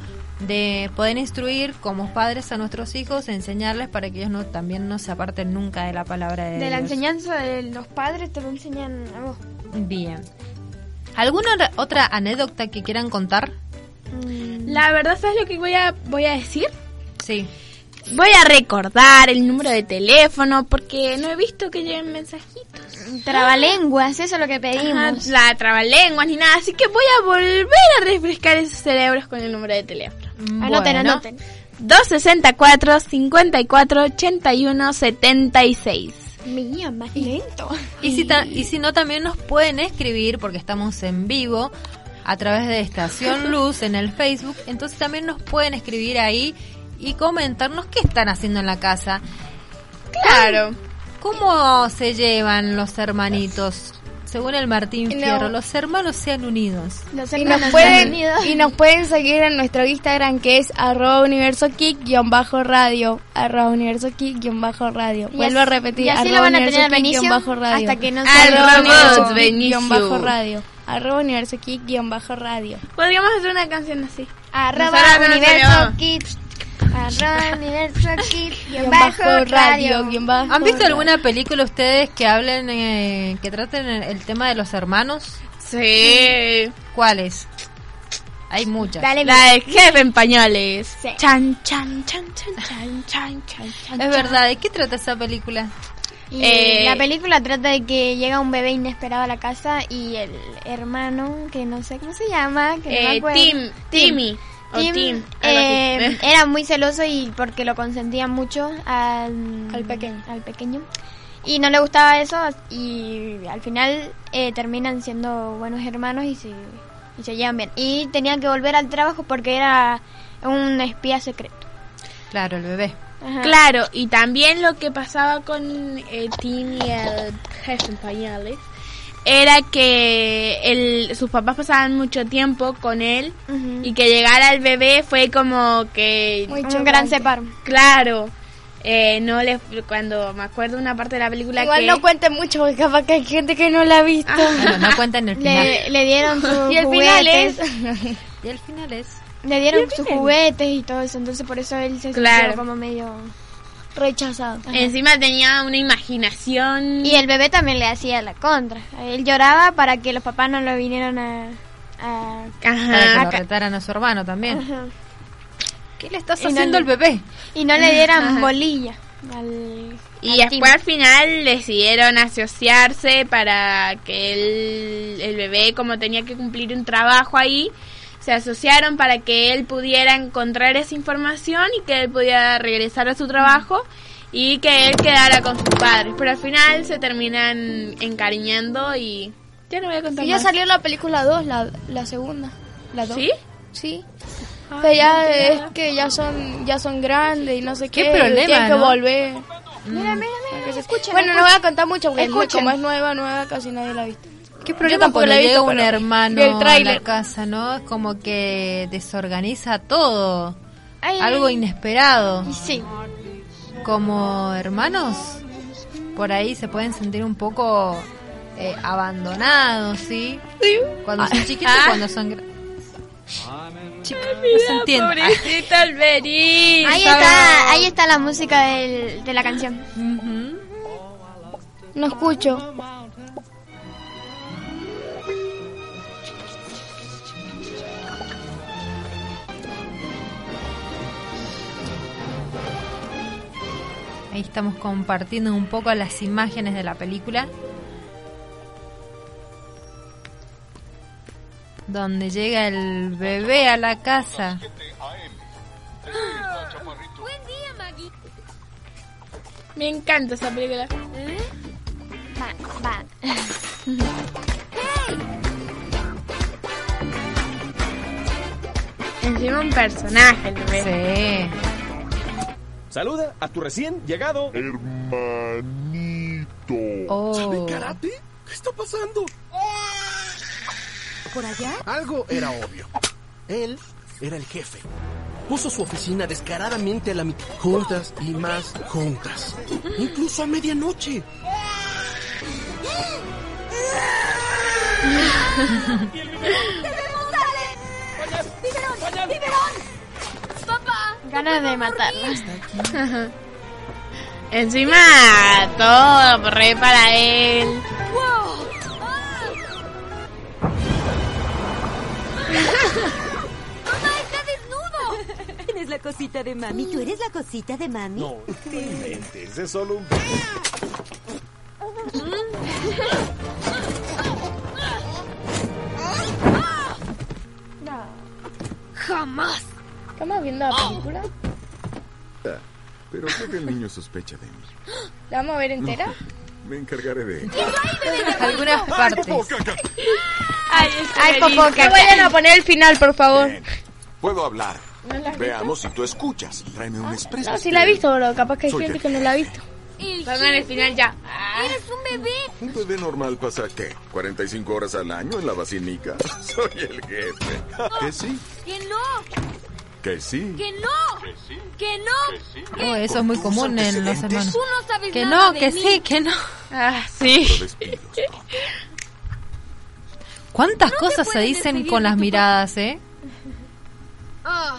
de poder instruir como padres a nuestros hijos, enseñarles para que ellos no también no se aparten nunca de la palabra de, De la enseñanza de los padres te lo enseñan a vos. Bien. ¿Alguna otra- anécdota que quieran contar? Mm, La verdad, ¿sabes lo que voy a, voy a decir? Sí. Voy a recordar el número de teléfono porque no he visto que lleguen mensajitos. Trabalenguas, eso es lo que Ajá, pedimos. la trabalenguas ni nada, así que voy a volver a refrescar esos cerebros con el número de teléfono. Anoten, Bueno, anoten. 264 54 81 76. Mía, más lento. Y si, ta- y si no, también nos pueden escribir, porque estamos en vivo, a través de Estación [laughs] Luz en el Facebook. Entonces también nos pueden escribir ahí y comentarnos qué están haciendo en la casa. Claro. ¿Cómo se llevan los hermanitos? Según el Martín No. Fierro, los hermanos sean unidos. Los Y nos, hermanos pueden, unidos. y nos pueden seguir en nuestro Instagram que es arroba universo bajo radio arroba universo bajo radio Y vuelvo así- a repetir y así arroba lo van a universo tener kick bajo radio hasta que no Al guion bajo radio arroba universo guion bajo radio Podríamos hacer una canción así. Arroba universo tenemos. [laughs] bajo radio bajo ¿Han visto alguna película ustedes que hablen, eh, que traten el, tema de los hermanos? Sí. ¿Cuáles? Hay muchas. Dale, La del jefe en pañales. Sí. Chan, chan, chan, chan, chan, chan, chan, chan. Es verdad, ¿de qué trata esa película? Y Eh, la película trata de que llega un bebé inesperado a la casa y el hermano, que no sé cómo se llama, que no me Eh, acuerdo. Tim, Timmy. Tim, eh, [laughs] era muy celoso y porque lo consentía mucho al, Al pequeño. al pequeño. Y no le gustaba eso y al final eh, terminan siendo buenos hermanos y se, y se llevan bien. Y tenían que volver al trabajo porque era un espía secreto. Claro, el bebé. Ajá. Claro, y también lo que pasaba con eh, Tim y el jefe en pañales era que el, sus papás pasaban mucho tiempo con él y que llegara el bebé fue como que Muy un gran separo. claro eh, no les cuando me acuerdo una parte de la película Igual que no cuenten mucho porque capaz que hay gente que no la ha visto. Bueno, no cuentan el final. Le, le dieron [laughs] sus y el final es... juguetes. Y el final es... Le dieron sus juguetes y todo eso, entonces por eso él se Claro. sintió como medio... rechazado. encima tenía una imaginación Y el bebé también le hacía la contra. Él lloraba para que los papás no lo vinieran a... a- Para que Ajá. lo retaran a su hermano también. Ajá. ¿Qué le estás Y no haciendo al bebé? Y no le dieran bolilla. Al, Y al después al final decidieron asociarse para que el, el bebé, como tenía que cumplir un trabajo ahí, se asociaron para que él pudiera encontrar esa información y que él pudiera regresar a su trabajo y que él quedara con sus padres. Pero al final se terminan encariñando y ya no voy a contar Y ya más. salió la película 2, la, la segunda. La 2. ¿Sí? Sí. Pero ya es que ya son ya son grandes y no sé Qué qué. problema, Tienen que ¿no? volver. Mira, mira, mira, escuchen. Bueno, no voy a contar mucho porque Escuchen. como es nueva, nueva, casi nadie la ha visto. ¿Qué problema tampoco la he visto, un hermano el a la casa, no? Es como que desorganiza todo. Ay, Algo inesperado. Sí. Como hermanos, por ahí se pueden sentir un poco eh, abandonados, ¿sí? Cuando son chiquitos, Ah. cuando son... Chicos, no se entiende. Ahí está, ahí está la música del- de la canción. Ujú. No escucho. Ahí estamos compartiendo un poco las imágenes de la película. Donde llega el bebé a la casa. Me encanta esa película. Va, va. [laughs] Encima un personaje el bebé. Sí. Saluda a tu recién llegado. Oh. ¿Karate? ¿Qué está pasando? ¿Por allá? Algo era obvio. Él era el jefe. Puso su oficina descaradamente a la mitad. Juntas y más juntas. Incluso a medianoche. [laughs] Ganas de matarla. [laughs] Encima todo re para él. ¿Quién es la cosita de mami? ¿Tú eres la cosita de mami? No, [laughs] no inventes, es solo un... Jamás. ¿Estamos viendo la película? Pero creo que el niño sospecha de mí. ¿La vamos a ver entera? Me encargaré de. Algunas partes. Ay, Ay, Popoca. No vayan a poner el final, por favor. Bien. Puedo hablar. ¿No Veamos si tú escuchas. Tráeme un expreso. No, sí la he visto, pero capaz que hay Soy gente que no la ha visto. Pongan el final ya. ¡Eres un bebé! Un bebé normal pasa, ¿qué? ¿45 horas al año en la basílica? [laughs] Soy el jefe. ¿Que sí? ¡Que no! ¿Que sí? ¡Que no! ¡Que no! Oh, eso es muy común en los hermanos. Tú no sabes Que nada no, de que mí. sí, que no. Ah, sí. [laughs] ¿Cuántas cosas se dicen con las miradas, eh? Ah,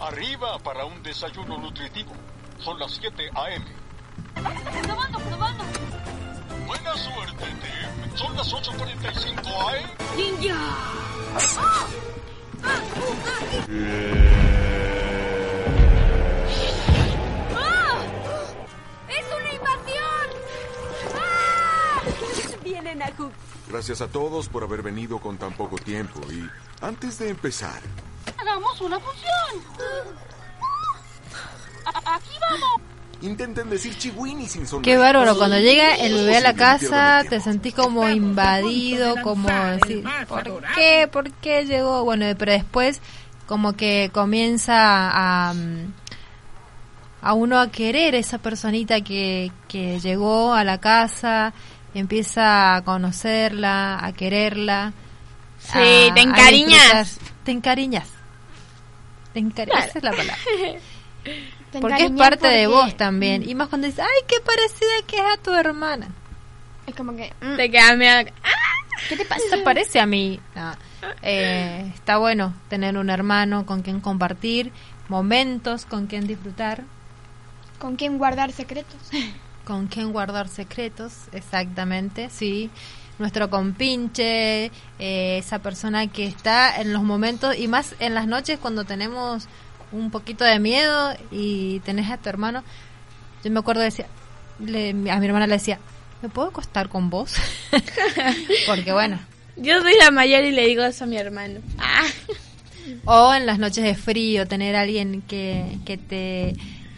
Arriba para un desayuno nutritivo. Son las 7 a.m. probando, probando. Buena suerte, Tim. Son las 8.45 a.m. ¡Ninja! ¡Ah! Gracias a todos por haber venido con tan poco tiempo. Y antes de empezar, ¡Hagamos una fusión! A- Aquí vamos. Intenten decir chihuini sin sonreír. Qué bárbaro, cuando llega el bebé a la casa te sentís como invadido, como decir, ¿por qué? ¿Por qué llegó? Bueno, pero después como que comienza a, mm, a uno a querer esa personita que, que llegó a la casa, empieza a conocerla, a quererla. Sí, a- te encariñas. Te encariñas. Te encariñas, esa es la palabra. [laughs] Porque es parte de vos también. Y más cuando dices, ay, qué parecida que es a tu hermana. Es como que... mm, Te quedas medio... ¿Qué te pasa? Se parece a mí. No. Eh, está bueno tener un hermano con quien compartir momentos, con quien disfrutar, ¿Con quién guardar secretos? [laughs] con quien guardar secretos, exactamente, sí. Nuestro compinche, eh, esa persona que está en los momentos y más en las noches cuando tenemos un poquito de miedo y tenés a tu hermano. Yo me acuerdo decía, le- a mi hermana le decía, ¿me puedo acostar con vos? [laughs] Porque bueno, Yo soy la mayor y le digo eso a mi hermano. Ah. O en las noches de frío, tener a alguien que, que, te,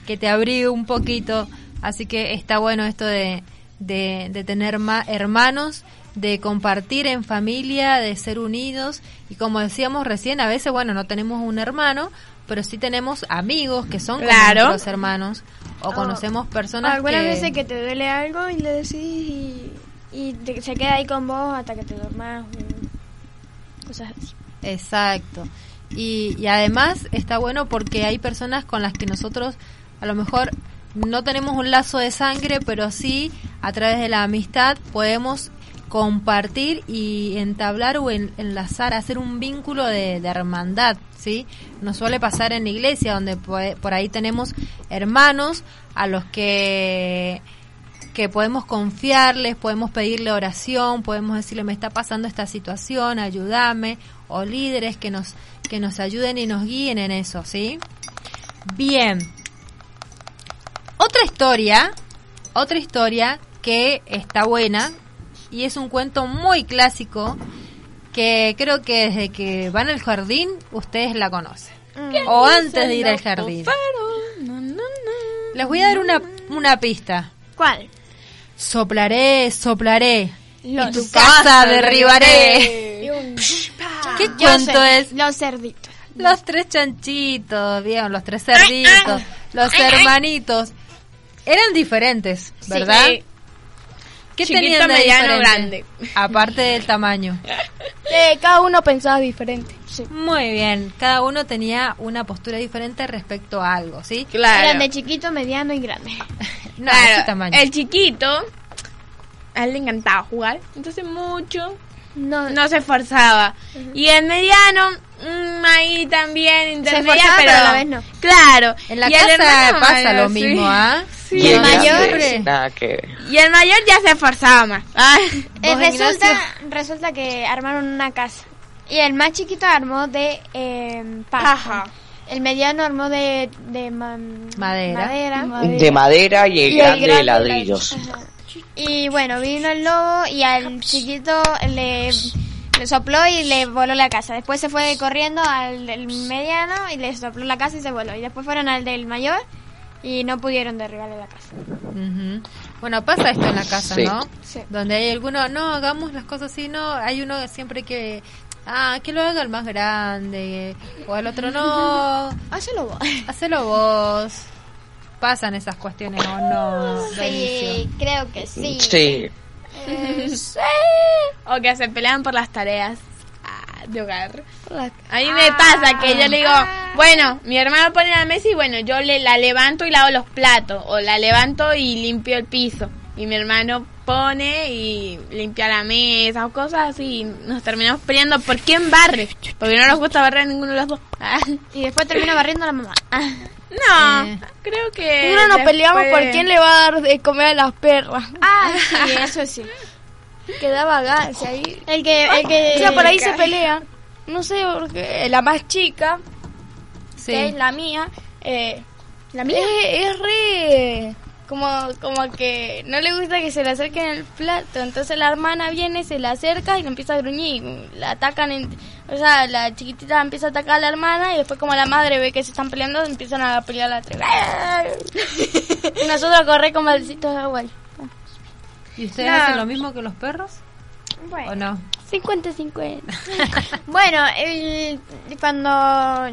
que te abrigue un poquito. Así que está bueno esto de, de, de tener ma- hermanos, de compartir en familia, de ser unidos. Y como decíamos recién, a veces, bueno, no tenemos un hermano, pero sí tenemos amigos que son como Claro. nuestros hermanos. O conocemos personas Algunas que... veces que te duele algo y le decís y, y te- se queda ahí con vos hasta que te dormas. o Cosas así. Exacto. Y, y además está bueno porque hay personas con las que nosotros a lo mejor no tenemos un lazo de sangre, pero sí a través de la amistad podemos compartir y entablar o en- enlazar, hacer un vínculo de, de hermandad, ¿sí? Nos suele pasar en la iglesia, donde po- por ahí tenemos hermanos a los que que podemos confiarles, podemos pedirle oración, podemos decirle me está pasando esta situación, ayúdame, o líderes que nos que nos ayuden y nos guíen en eso, ¿sí? Bien. Otra historia, otra historia que está buena y es un cuento muy clásico que creo que desde que van al jardín ustedes la conocen. O antes de ir al jardín. Les voy a dar una, una pista. ¿Cuál? Soplaré, soplaré. Los y tu casa derribaré. ¿Qué Yo cuento sé, es? Los cerditos. Los tres chanchitos, bien, los tres cerditos, los hermanitos. Eran diferentes, ¿verdad? Sí. ¿Qué Chiquito, mediano, diferente? Aparte del tamaño. Eh, cada uno pensaba diferente. Muy bien, cada uno tenía una postura diferente respecto a algo, ¿sí? Eran de chiquito, mediano y grande. [laughs] No, Claro, tamaño. el chiquito, a él le encantaba jugar, entonces mucho no, se esforzaba. Y el mediano, mm, ahí también intermedia, esforzaba, pero, pero a la vez no. Claro. En la Y el casa hermano pasa mayor, lo sí. mismo, ¿ah? Sí. Y el mayor- grande, Nada que ver. Y el mayor ya se esforzaba más. Ay. Eh, ¿Vos, resulta, resulta que armaron una casa. Y el más chiquito armó de eh, paja. El mediano armó de, de ma- Madera. De madera y el Y el grande de grande ladrillos. Ajá. Y bueno, vino el lobo y al chiquito le, le sopló y le voló la casa. Después se fue corriendo al del mediano y le sopló la casa y se voló. Y después fueron al del mayor y no pudieron derribarle la casa. Bueno, pasa esto en la casa, Sí. ¿no? Sí. Donde hay alguno, no, hagamos las cosas así, no, hay uno siempre que, ah, que lo haga el más grande, o el otro no, [laughs] Hácelo vos. hacelo vos. Pasan esas cuestiones, ¿o no? Sí, creo que sí. Sí. Eh, [laughs] sí. O que se pelean por las tareas ah, de hogar. A mí me pasa que yo le digo, bueno, mi hermano pone la mesa y bueno, yo le la levanto y lavo los platos. O la levanto y limpio el piso. Y mi hermano pone y limpia la mesa o cosas así. y Nos terminamos peleando por quién barre. Porque no nos gusta barrer a ninguno de los dos. Ah, [laughs] Y después termina barriendo la mamá. [laughs] No, Eh. creo que... Uno nos peleamos por quién le va a dar de comer a las perras. Ah, sí, eso sí. [laughs] Quedaba gas ahí. El que, el que, O sea, por ahí se pelean. No sé, porque la más chica, Sí. que es la mía, eh, ¿La mía? Es, es re... Como, como que no le gusta que se le acerquen el plato. Entonces la hermana viene, se le acerca y le empieza a gruñir. La atacan, en, o sea, la chiquitita empieza a atacar a la hermana y después como la madre ve que se están peleando, empiezan a pelear la tres. [laughs] y nosotros correr con baldecitos de agua. ¿Y ustedes No. hacen lo mismo que los perros? Bueno. ¿O no? 50-50. [laughs] Bueno, el- cuando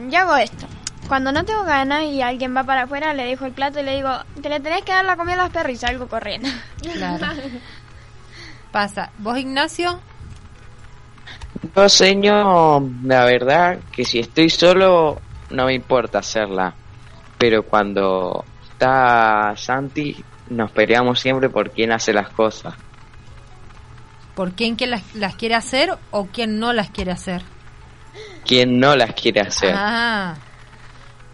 yo hago esto, cuando no tengo ganas y alguien va para afuera, le dejo el plato y le digo, te le tenés que dar la comida a los perros y salgo corriendo. Claro. [laughs] Pasa. ¿Vos, Ignacio? Yo, señor, la verdad que si estoy solo no me importa hacerla. pero cuando está Santi nos peleamos siempre por quién hace las cosas. ¿Por quién que las, las quiere hacer o quién no las quiere hacer? ¿Quién no las quiere hacer? Ah,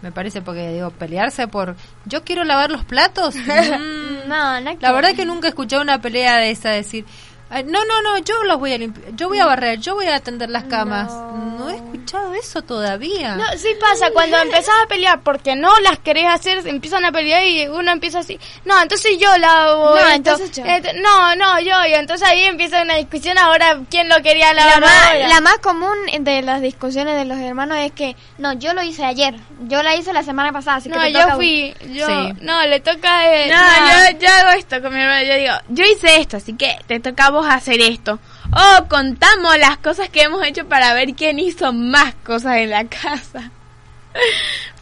me parece porque digo, pelearse por... Yo quiero lavar los platos. [laughs] Mm, No, no La verdad que nunca he escuchado una pelea de esa decir, "Ay, no, no, no, yo los voy a limpiar, yo voy a barrer, yo voy a atender las camas. No, he escuchado eso todavía. No, sí pasa, cuando empezás a pelear porque no las querés hacer, empiezan a pelear y uno empieza así, no, entonces yo la hago. No, entonces yo. no, no, yo, y entonces ahí empieza una discusión ahora, ¿quién lo quería La lavar más, la más común de las discusiones de los hermanos es que, no, yo lo hice ayer, yo la hice la semana pasada, así que No, te yo toca fui, yo, Sí. no, le toca eh, No, Yo, yo hago esto con mi hermano. Yo digo, yo hice esto, así que te toca a vos hacer esto. O contamos las cosas que hemos hecho para ver quién hizo más cosas en la [laughs] casa.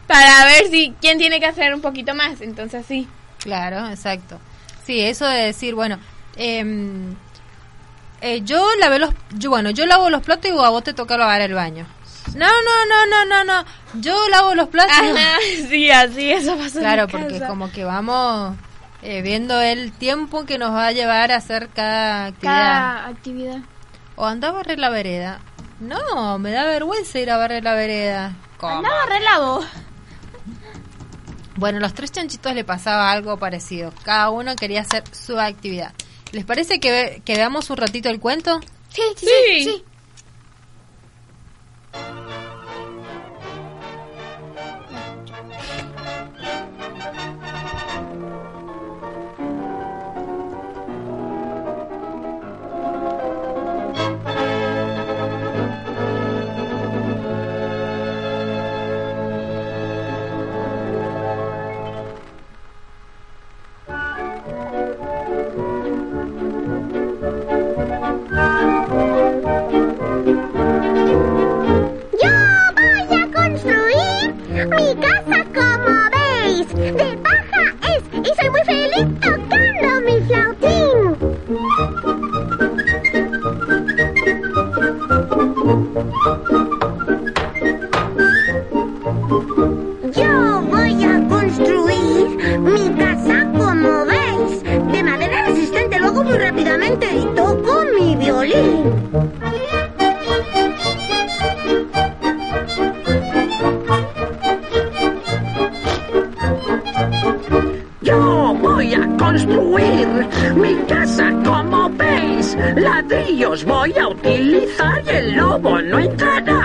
para ver si quién tiene que hacer un poquito más. Entonces sí. Claro, exacto. Sí, eso de decir, bueno, em, eh, yo lavé los, yo, bueno, yo lavo los platos y a vos te toca lavar el baño. No, no, no, no, no, no. Yo lavo los platos. Ajá, [laughs] sí, así, eso pasa Claro, porque casa. como que vamos eh, viendo el tiempo que nos va a llevar a hacer cada actividad. cada actividad. O anda a barrer la vereda. No, me da vergüenza ir a barrer la vereda. ¿Cómo? Andaba relavo. Bueno, los tres chanchitos le pasaba algo parecido. Cada uno quería hacer su actividad. ¿Les parece que, ve- que veamos un ratito el cuento? Sí, sí, Sí. sí, sí. Ladrillos voy a utilizar y el lobo no entrará.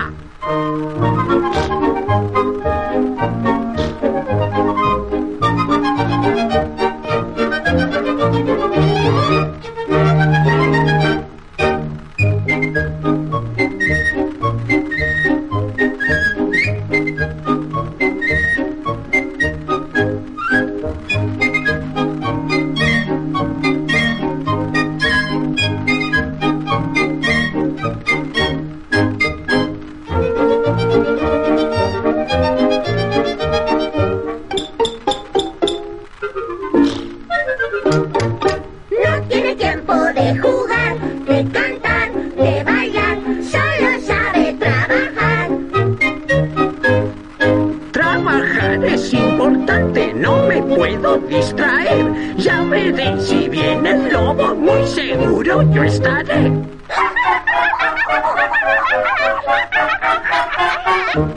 No me puedo distraer. Ya veré si viene el lobo, muy seguro yo estaré.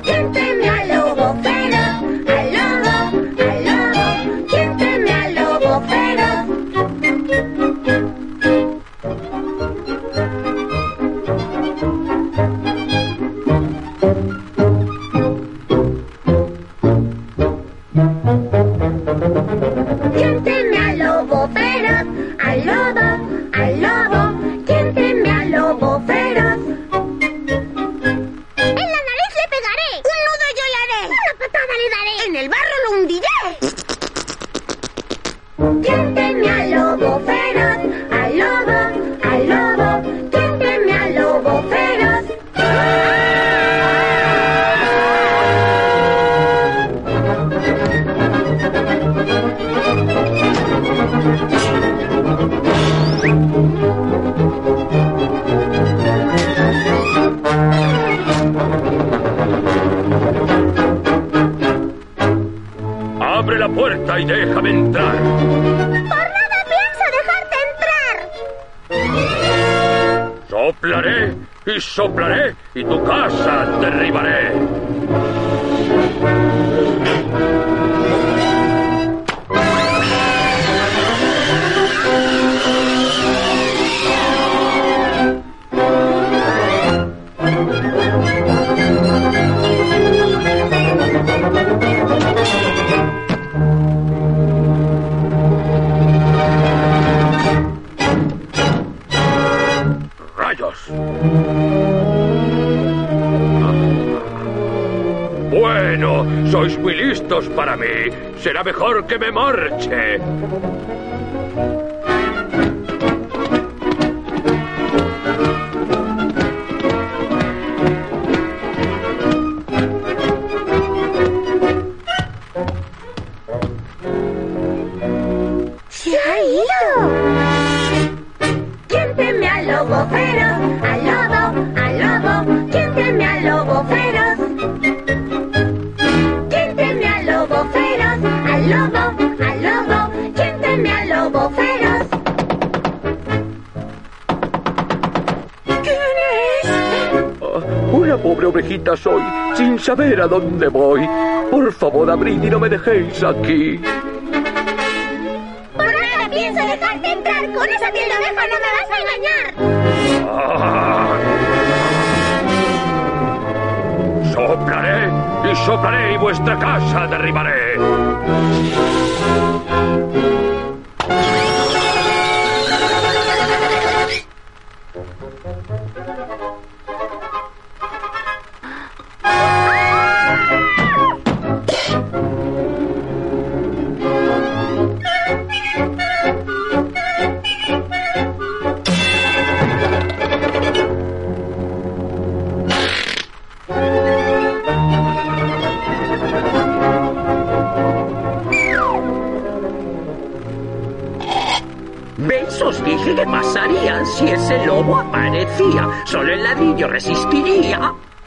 [laughs] mejor que me marche. Saber a dónde voy. Por favor, abrid y no me dejéis aquí. Por nada pienso dejarte entrar. Con esa piel de no me vas a engañar. Ah. Soplaré y soplaré y vuestra casa derribaré.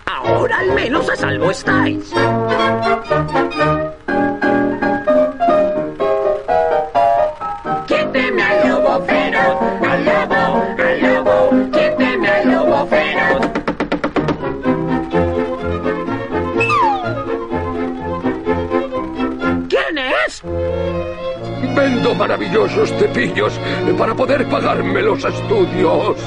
Ahora al menos a salvo estáis. ¿Quién teme al lobo feroz? Al lobo, al lobo. ¿Quién teme al lobo feroz? ¿Quién es? Vendo maravillosos cepillos para poder pagarme los estudios.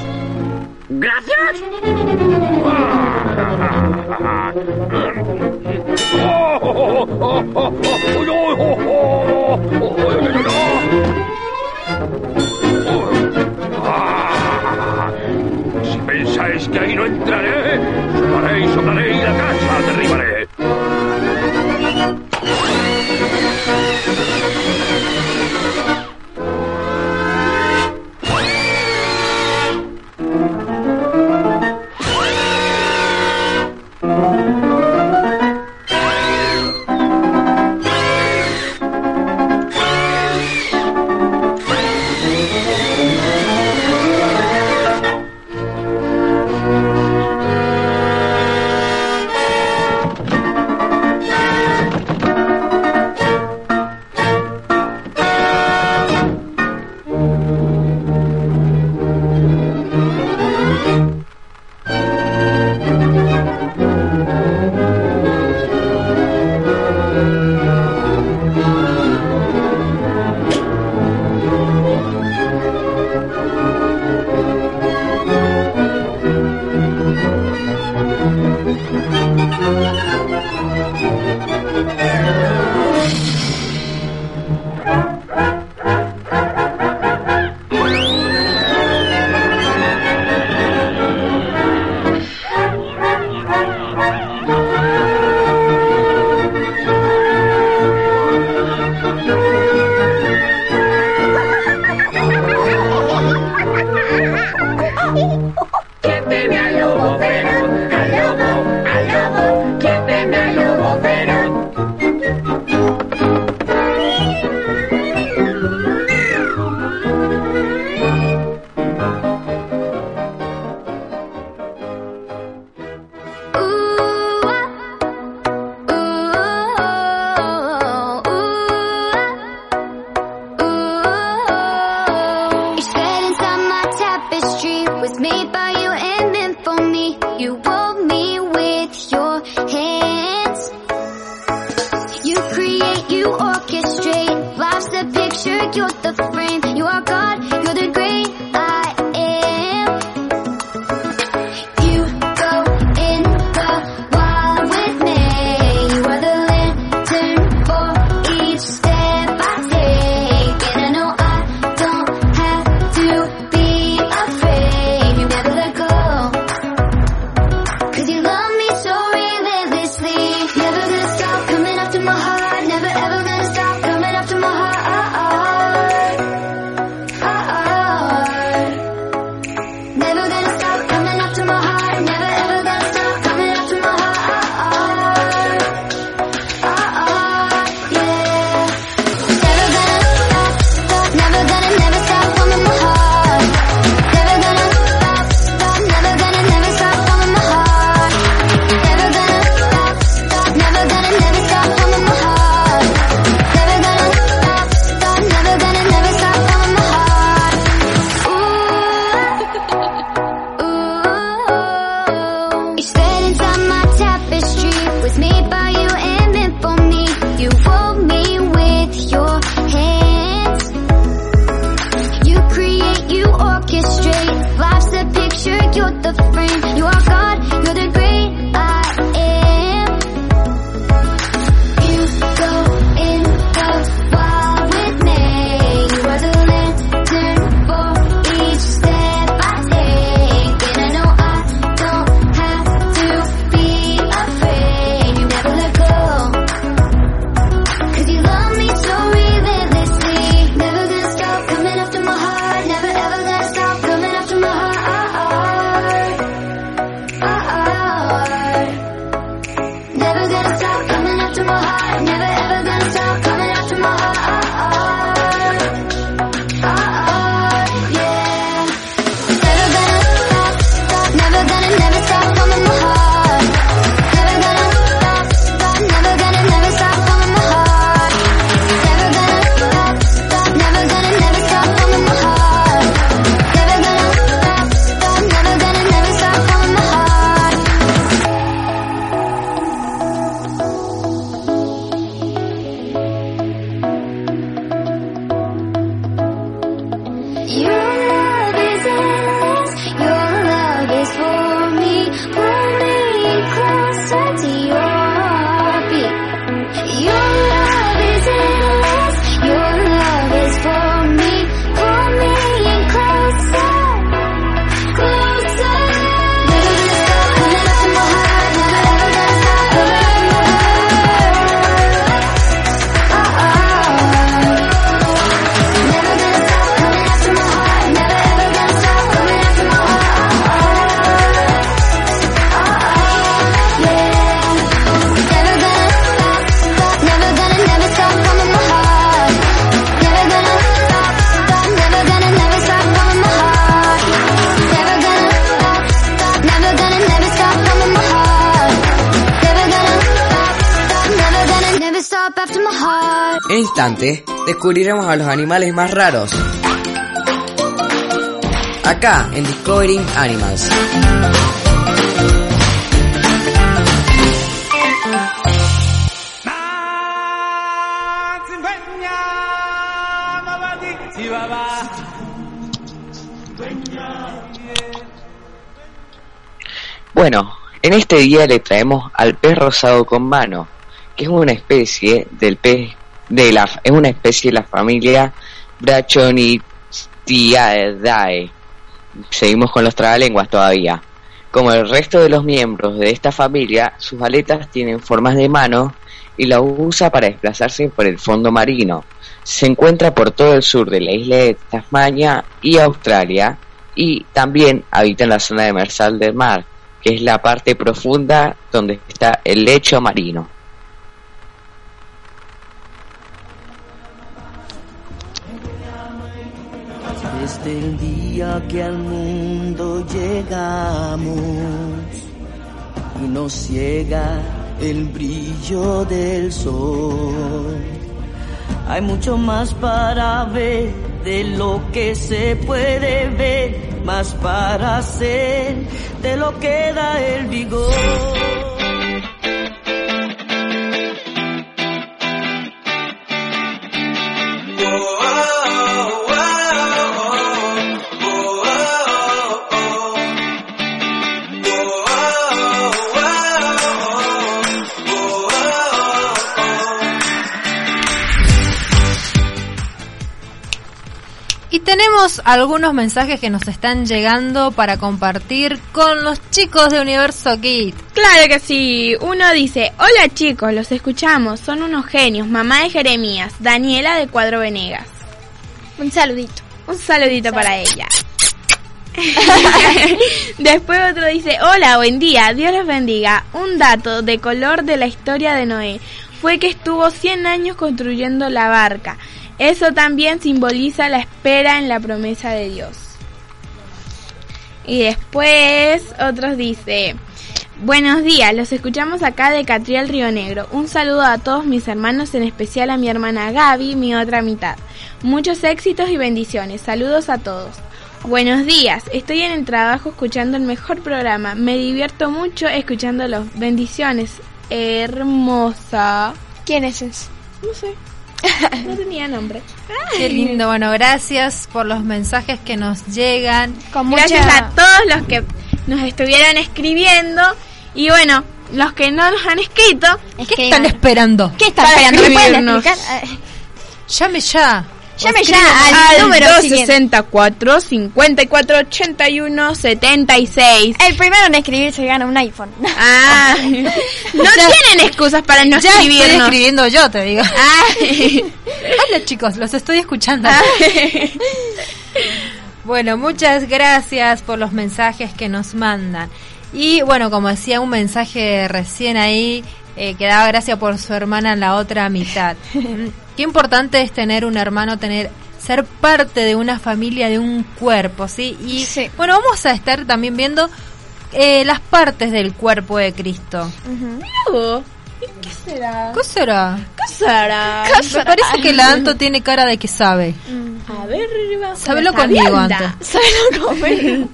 descubriremos a los animales más raros. Acá, en Discovering Animals. Bueno, en este día le traemos al pez rosado con mano, que es una especie del pez de la, es una especie de la familia Brachonitidae. Seguimos con los tragalenguas todavía. Como el resto de los miembros de esta familia, sus aletas tienen formas de mano y la usa para desplazarse por el fondo marino. Se encuentra por todo el sur de la isla de Tasmania y Australia y también habita en la zona demersal del mar, que es la parte profunda donde está el lecho marino. desde el día que al mundo llegamos y nos ciega el brillo del sol. Hay mucho más para ver de lo que se puede ver, más para hacer de lo que da el vigor. Tenemos algunos mensajes que nos están llegando para compartir con los chicos de Universo Kid. Claro que sí. Uno dice, hola chicos, los escuchamos, son unos genios. Mamá de Jeremías, Daniela de Cuadro Venegas. Un saludito. Un saludito para ella. [laughs] Después otro dice, hola, buen día, Dios les bendiga. Un dato de color de la historia de Noé fue que estuvo 100 años construyendo la barca. Eso también simboliza la espera en la promesa de Dios. Y después otros dice, buenos días, los escuchamos acá de Catriel Río Negro. Un saludo a todos mis hermanos, en especial a mi hermana Gaby, mi otra mitad. Muchos éxitos y bendiciones. Saludos a todos. Buenos días, estoy en el trabajo escuchando el mejor programa. Me divierto mucho escuchándolos. Bendiciones. Hermosa. ¿Quién es ese? No sé. [laughs] No tenía nombre. Qué lindo, bueno, gracias por los mensajes que nos llegan. Con Gracias mucha- a todos los que nos estuvieron escribiendo. Y bueno, los que no nos han escrito. ¿Qué están esperando? ¿Qué están Para esperando? ¿Me pueden escribirnos. explicar? Eh, Llame ya. Llame ya Escriban al, número siguiente. 264 54 81 76. El primero en escribir se gana un iPhone. Ah, [laughs] no tienen excusas para no ya estoy escribirnos. escribiendo yo, te digo. [laughs] Hola chicos, los estoy escuchando. [laughs] Bueno, muchas gracias por los mensajes que nos mandan. Y bueno, como decía un mensaje recién ahí, eh, que daba gracias por su hermana en la otra mitad. Qué importante es tener un hermano, tener ser parte de una familia, de un cuerpo, ¿sí? Y bueno, vamos a estar también viendo eh, las partes del cuerpo de Cristo. Mira vos. ¿Y ¿Qué será? ¿Qué será? ¿Qué será? Me parece que la Anto tiene cara de que sabe. A ver, vamos Sábelo conmigo. Anto. Sábelo [laughs] conmigo.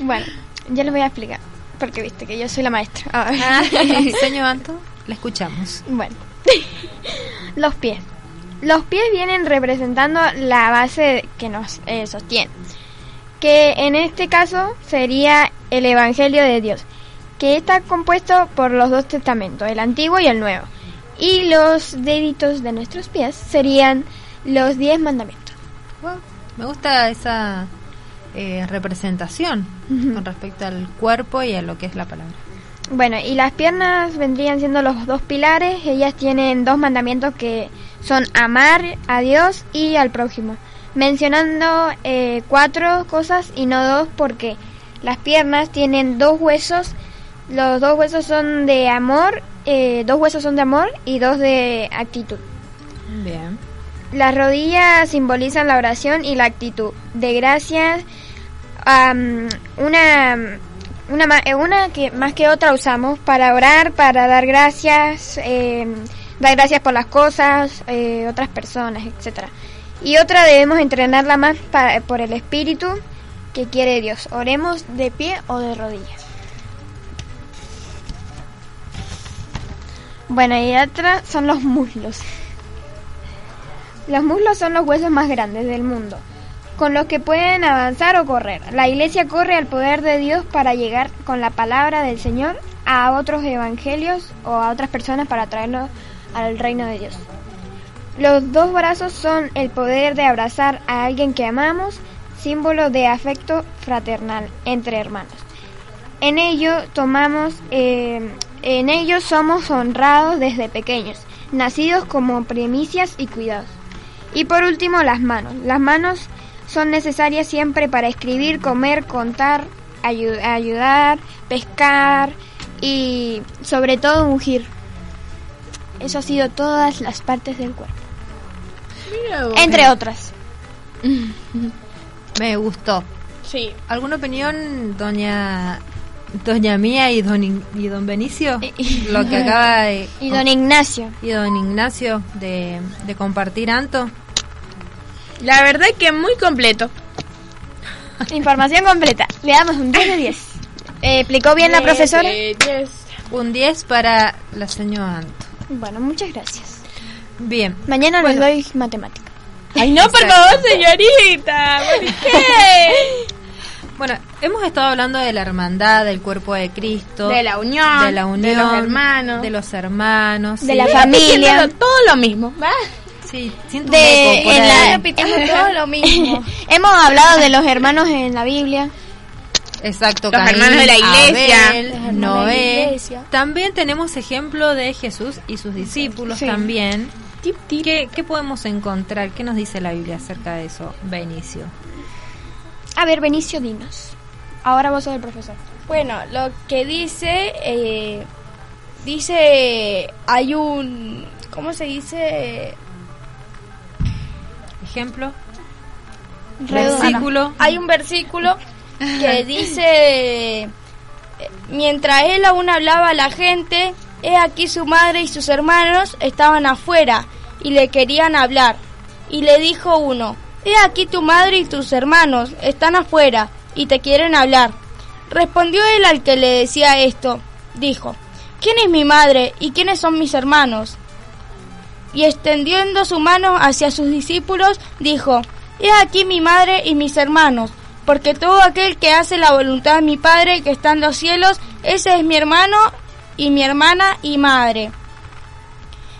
bueno, ya les voy a explicar. Porque viste que yo soy la maestra. A ver. Ah, [laughs] Señor Anto, la escuchamos. Bueno, los pies. Los pies vienen representando la base que nos eh, sostiene, que en este caso sería el Evangelio de Dios, que está compuesto por los dos testamentos, el antiguo y el nuevo. Y los deditos de nuestros pies serían los diez mandamientos. Me gusta esa eh, representación con respecto al cuerpo y a lo que es la palabra. Bueno, y las piernas vendrían siendo los dos pilares. Ellas tienen dos mandamientos que son amar a Dios y al prójimo. Mencionando eh, cuatro cosas y no dos porque las piernas tienen dos huesos. Los dos huesos son de amor, eh, dos huesos son de amor y dos de actitud. Bien. Las rodillas simbolizan la oración y la actitud de gracias. am, una, una, eh, una que más que otra usamos para orar, para dar gracias, eh, dar gracias por las cosas, eh, otras personas, etcétera. Y otra debemos entrenarla más para, por el espíritu que quiere Dios. Oremos de pie o de rodillas. Bueno, y otra son los muslos. Los muslos son los huesos más grandes del mundo, con los que pueden avanzar o correr. La iglesia corre al poder de Dios para llegar con la palabra del Señor a otros evangelios o a otras personas para traerlos al reino de Dios. Los dos brazos son el poder de abrazar a alguien que amamos, símbolo de afecto fraternal entre hermanos. En ello tomamos, eh, en ello somos honrados desde pequeños, nacidos como primicias y cuidados. Y por último, las manos. Las manos son necesarias siempre para escribir, comer, contar, ayu- ayudar, pescar y sobre todo ungir. Eso ha sido todas las partes del cuerpo. Entre otras. [laughs] Me gustó. Sí. ¿Alguna opinión, doña doña Mía y don, In- y don Benicio? [laughs] Lo que acaba de... Y don Ignacio. Y don Ignacio de, de compartir Anto. La verdad que muy completo. Información completa. Le damos un 10 de 10. Eh, ¿Explicó bien la profesora? Un 10 para la señora Anto. Bueno, muchas gracias. Bien. Mañana les doy matemática. Ay, no, por favor, señorita. ¿Por [laughs] qué? Bueno, hemos estado hablando de la hermandad, del cuerpo de Cristo, De la unión, de la unión, de los hermanos. de los hermanos, De sí. la familia. Todo lo mismo. ¿va? Sí, siento De, eco por en ahí. [laughs] la- repitiendo todo lo mismo. [laughs] Hemos hablado de los hermanos en la Biblia. Exacto, Los hermanos de la iglesia. Abel, Los hermanos de la Noé. iglesia. También tenemos ejemplo de Jesús y sus discípulos Sí. también. ¿Qué, qué podemos encontrar? ¿Qué nos dice la Biblia acerca de eso, Benicio? A ver, Benicio, dinos. Ahora vos sos el profesor. Bueno, lo que dice, eh, dice, hay un, ¿cómo se dice? Ejemplo. Versículo. Hay un versículo que dice, mientras él aún hablaba a la gente, he aquí su madre y sus hermanos estaban afuera y le querían hablar. Y le dijo uno, he aquí tu madre y tus hermanos están afuera y te quieren hablar. Respondió él al que le decía esto, dijo, ¿quién es mi madre y quiénes son mis hermanos? Y extendiendo su mano hacia sus discípulos, dijo, He aquí mi madre y mis hermanos, porque todo aquel que hace la voluntad de mi Padre que está en los cielos, ese es mi hermano y mi hermana y madre.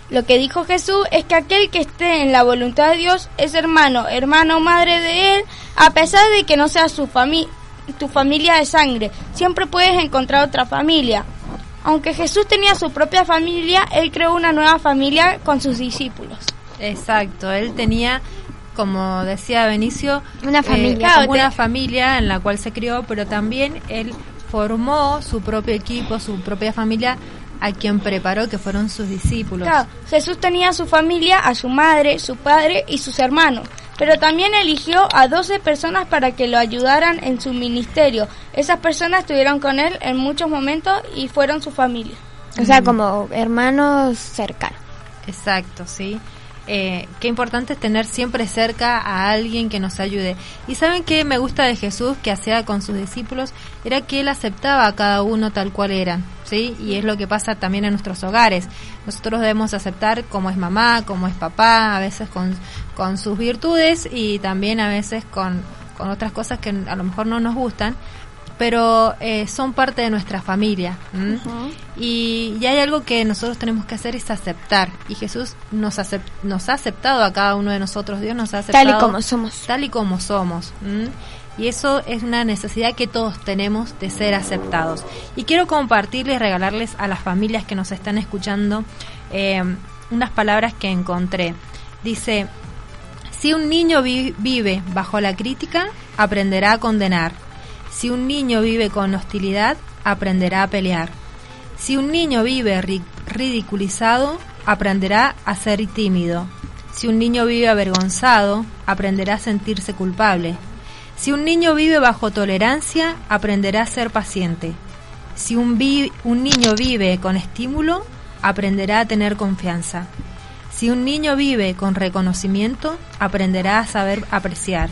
Lo que dijo Jesús es que aquel que esté en la voluntad de Dios es hermano, hermano o madre de él, a pesar de que no sea su fami tu familia de sangre. Siempre puedes encontrar otra familia. Aunque Jesús tenía su propia familia, él creó una nueva familia con sus discípulos. Exacto, él tenía, como decía Benicio, Una eh, familia. una familia en la cual se crió, pero también él formó su propio equipo, su propia familia, a quien preparó que fueron sus discípulos. Claro, Jesús tenía a su familia, a su madre, su padre y sus hermanos, pero también eligió a 12 personas para que lo ayudaran en su ministerio. Esas personas estuvieron con él en muchos momentos y fueron su familia. O sea, como hermanos cercanos. Exacto, sí. Eh, qué importante es tener siempre cerca a alguien que nos ayude. Y saben qué me gusta de Jesús que hacía con sus discípulos era que él aceptaba a cada uno tal cual eran, ¿sí? Y es lo que pasa también en nuestros hogares. Nosotros debemos aceptar como es mamá, como es papá, a veces con, con sus virtudes y también a veces con, con otras cosas que a lo mejor no nos gustan, pero eh, son parte de nuestra familia. y, y hay algo que nosotros tenemos que hacer es aceptar. Y Jesús nos, acep- nos ha aceptado a cada uno de nosotros. Dios nos ha aceptado Tal y como somos. Tal y como somos. ¿m? Y eso es una necesidad que todos tenemos de ser aceptados. Y quiero compartirles, regalarles a las familias que nos están escuchando eh, unas palabras que encontré. Dice, si un niño vi- vive bajo la crítica, aprenderá a condenar. Si un niño vive con hostilidad, aprenderá a pelear. Si un niño vive ri- ridiculizado, aprenderá a ser tímido. Si un niño vive avergonzado, aprenderá a sentirse culpable. Si un niño vive bajo tolerancia, aprenderá a ser paciente. Si un, niño vive con estímulo, aprenderá a tener confianza. Si un niño vive con reconocimiento, aprenderá a saber apreciar.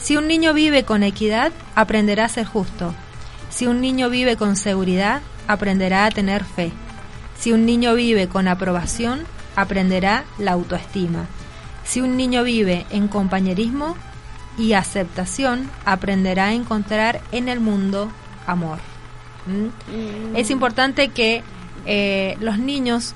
Si un niño vive con equidad, aprenderá a ser justo. Si un niño vive con seguridad, aprenderá a tener fe. Si un niño vive con aprobación, aprenderá la autoestima. Si un niño vive en compañerismo y aceptación, aprenderá a encontrar en el mundo amor. ¿Mm? Es importante que eh, los niños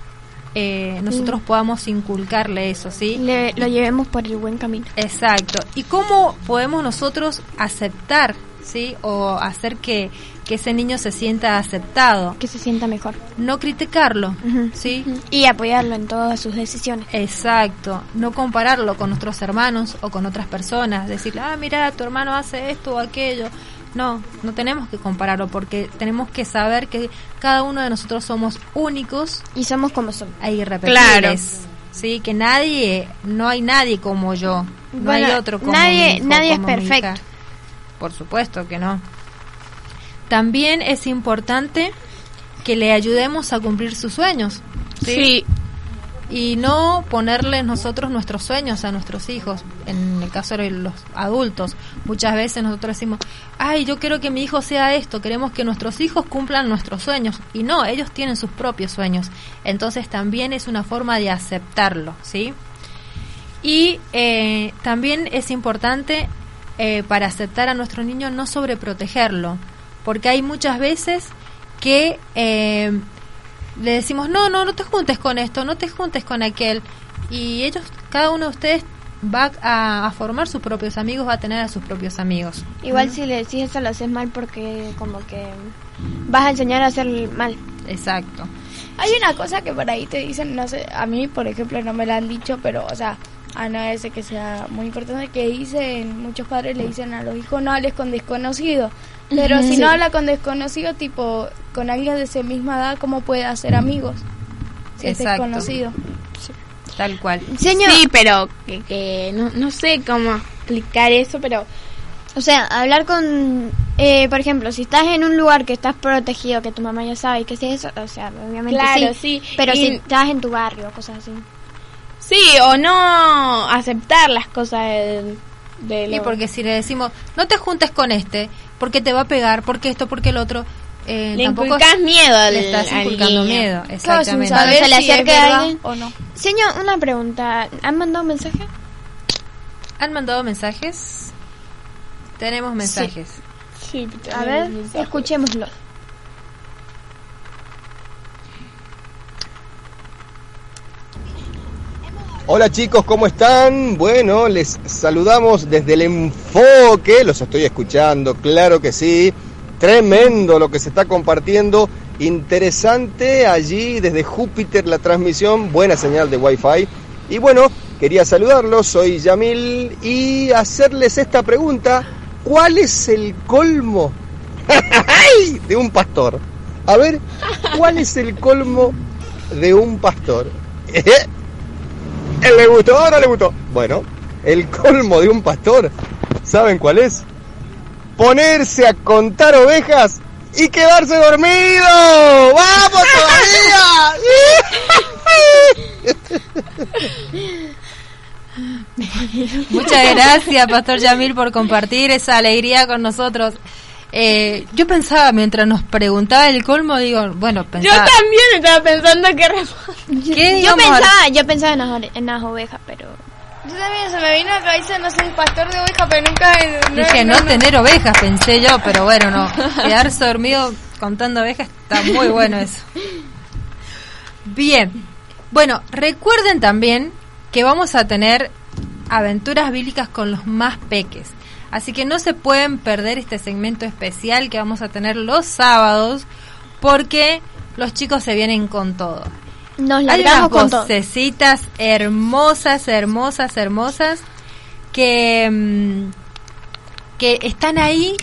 eh, nosotros podamos inculcarle eso, ¿sí? Le, lo llevemos por el buen camino. Exacto. ¿Y cómo podemos nosotros aceptar, sí? O hacer que, que ese niño se sienta aceptado. Que se sienta mejor. No criticarlo, ¿sí? Y apoyarlo en todas sus decisiones. Exacto. No compararlo con nuestros hermanos o con otras personas. Decirle, ah, mira, tu hermano hace esto o aquello. No, no tenemos que compararlo porque tenemos que saber que cada uno de nosotros somos únicos y somos como somos. e irrepetibles. Sí, que nadie, no hay nadie como yo, no Bueno, hay otro como nadie- mi hijo, nadie es como perfecto. Por supuesto que no. También es importante que le ayudemos a cumplir sus sueños. Sí. Sí. y no ponerle nosotros nuestros sueños a nuestros hijos. En el caso de los adultos, muchas veces nosotros decimos, ay, yo quiero que mi hijo sea esto, queremos que nuestros hijos cumplan nuestros sueños. Y no, ellos tienen sus propios sueños. Entonces también es una forma de aceptarlo, ¿sí? Y eh, también es importante eh, para aceptar a nuestro niño no sobreprotegerlo, porque hay muchas veces que eh, le decimos, no, no, no te juntes con esto, no te juntes con aquel, y ellos, cada uno de ustedes va a, a formar sus propios amigos, va a tener a sus propios amigos. Igual si le decís eso lo haces mal porque como que vas a enseñar a hacer mal. Exacto. Hay una cosa que por ahí te dicen, no sé, a mí por ejemplo no me la han dicho, pero o sea, a no ese que sea muy importante, que dicen, muchos padres le dicen a los hijos no hables con desconocidos. Pero si Sí. no habla con desconocido, tipo, con alguien de esa misma edad, ¿cómo puede hacer amigos? Si es desconocido. Tal cual. Sí, pero que, que no, no sé cómo explicar eso, pero... O sea, hablar con, eh, por ejemplo, si estás en un lugar que estás protegido, que tu mamá ya sabe que sí es eso, o sea, obviamente Claro, sí, sí. Pero Y- si estás en tu barrio, cosas así. Sí, o no aceptar las cosas del... de lo- porque si le decimos, no te juntes con este, porque te va a pegar, porque esto, porque el otro, eh, Le tampoco inculcas miedo al- le estás al inculcando niño. miedo, Claro, exactamente. saber se le si acerca alguien. o no. Señor, una pregunta. ¿Han mandado mensaje? ¿Han mandado mensajes? Tenemos mensajes. Sí, A ver, escuchémoslo. Hola chicos, ¿cómo están? Bueno, les saludamos desde el enfoque, los estoy escuchando, claro que sí. Tremendo lo que se está compartiendo, interesante allí desde Júpiter la transmisión, buena señal de Wi-Fi. Y bueno, quería saludarlos, soy Yamil y hacerles esta pregunta, ¿cuál es el colmo [laughs] de un pastor? A ver, ¿cuál es el colmo de un pastor? [laughs] ¿Le gustó o no le gustó? Bueno, el colmo de un pastor, ¿saben cuál es? Ponerse a contar ovejas y quedarse dormido. ¡Vamos todavía! Muchas gracias, Pastor Yamil, por compartir esa alegría con nosotros. Eh, yo pensaba, mientras nos preguntaba el colmo, digo, bueno, Yo pensaba... también estaba pensando que... ¿Qué Yo pensaba, yo pensaba en las, ore- en las ovejas, pero... Yo también se me vino a la cabeza, no un pastor de oveja, pero nunca... Dije, no, tener ovejas, pensé yo, pero [laughs] bueno, no. Quedarse dormido contando ovejas está muy bueno eso. Bien. Bueno, recuerden también que vamos a tener aventuras bíblicas con los más peques. Así que no se pueden perder este segmento especial que vamos a tener los sábados porque los chicos se vienen con todo. Nos Hay unas con todo. hermosas, hermosas, hermosas que, mm, que están ahí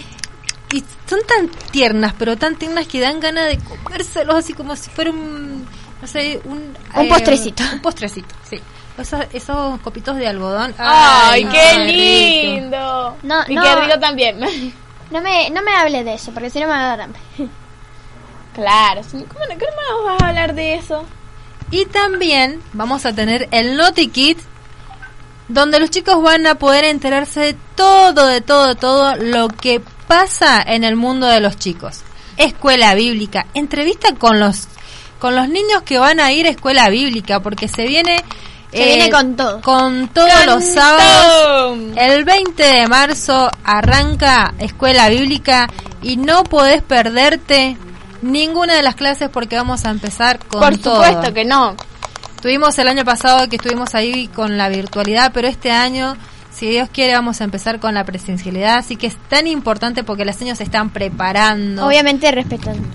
y son tan tiernas, pero tan tiernas que dan ganas de comérselos así como si fuera un, no sé, un... Un postrecito. Un postrecito, sí. Esos, esos copitos de algodón. ¡Ay, qué rico. lindo! No, y no. qué rico también. [laughs] No me, no me hable de eso, porque si no me va a dar hambre. claro, ¿cómo no, cómo no vas a hablar de eso? Y también vamos a tener el Naughty Kit, donde los chicos van a poder enterarse de todo, de todo, de todo lo que pasa en el mundo de los chicos. Escuela bíblica, entrevista con los con los niños que van a ir a escuela bíblica, porque se viene eh, Se viene con todo. con todos ¡Con los sábados. El 20 de marzo arranca escuela bíblica y no podés perderte ninguna de las clases porque vamos a empezar con Por todo. supuesto que no. Tuvimos el año pasado que estuvimos ahí con la virtualidad, pero este año, si Dios quiere, vamos a empezar con la presencialidad. Así que es tan importante porque los niños se están preparando. Obviamente respetando.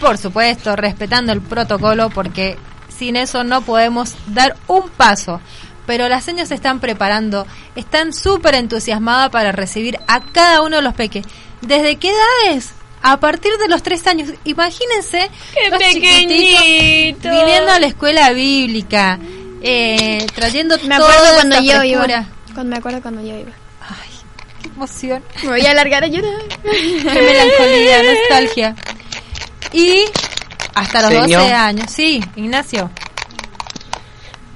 Por supuesto, respetando el protocolo porque sin eso no podemos dar un paso. Pero las niñas se están preparando, están súper entusiasmadas para recibir a cada uno de los peques. ¿Desde qué edades? A partir de los tres años. Imagínense ¡Qué los chiquititos pequeñito! viniendo a la escuela bíblica, eh, trayendo Me toda acuerdo cuando esta yo frescura. iba. Cuando me acuerdo cuando yo iba. Qué emoción. Me voy a alargar a llorar. Qué melancolía, nostalgia. Y hasta los Señor. 12 años. Sí, Ignacio.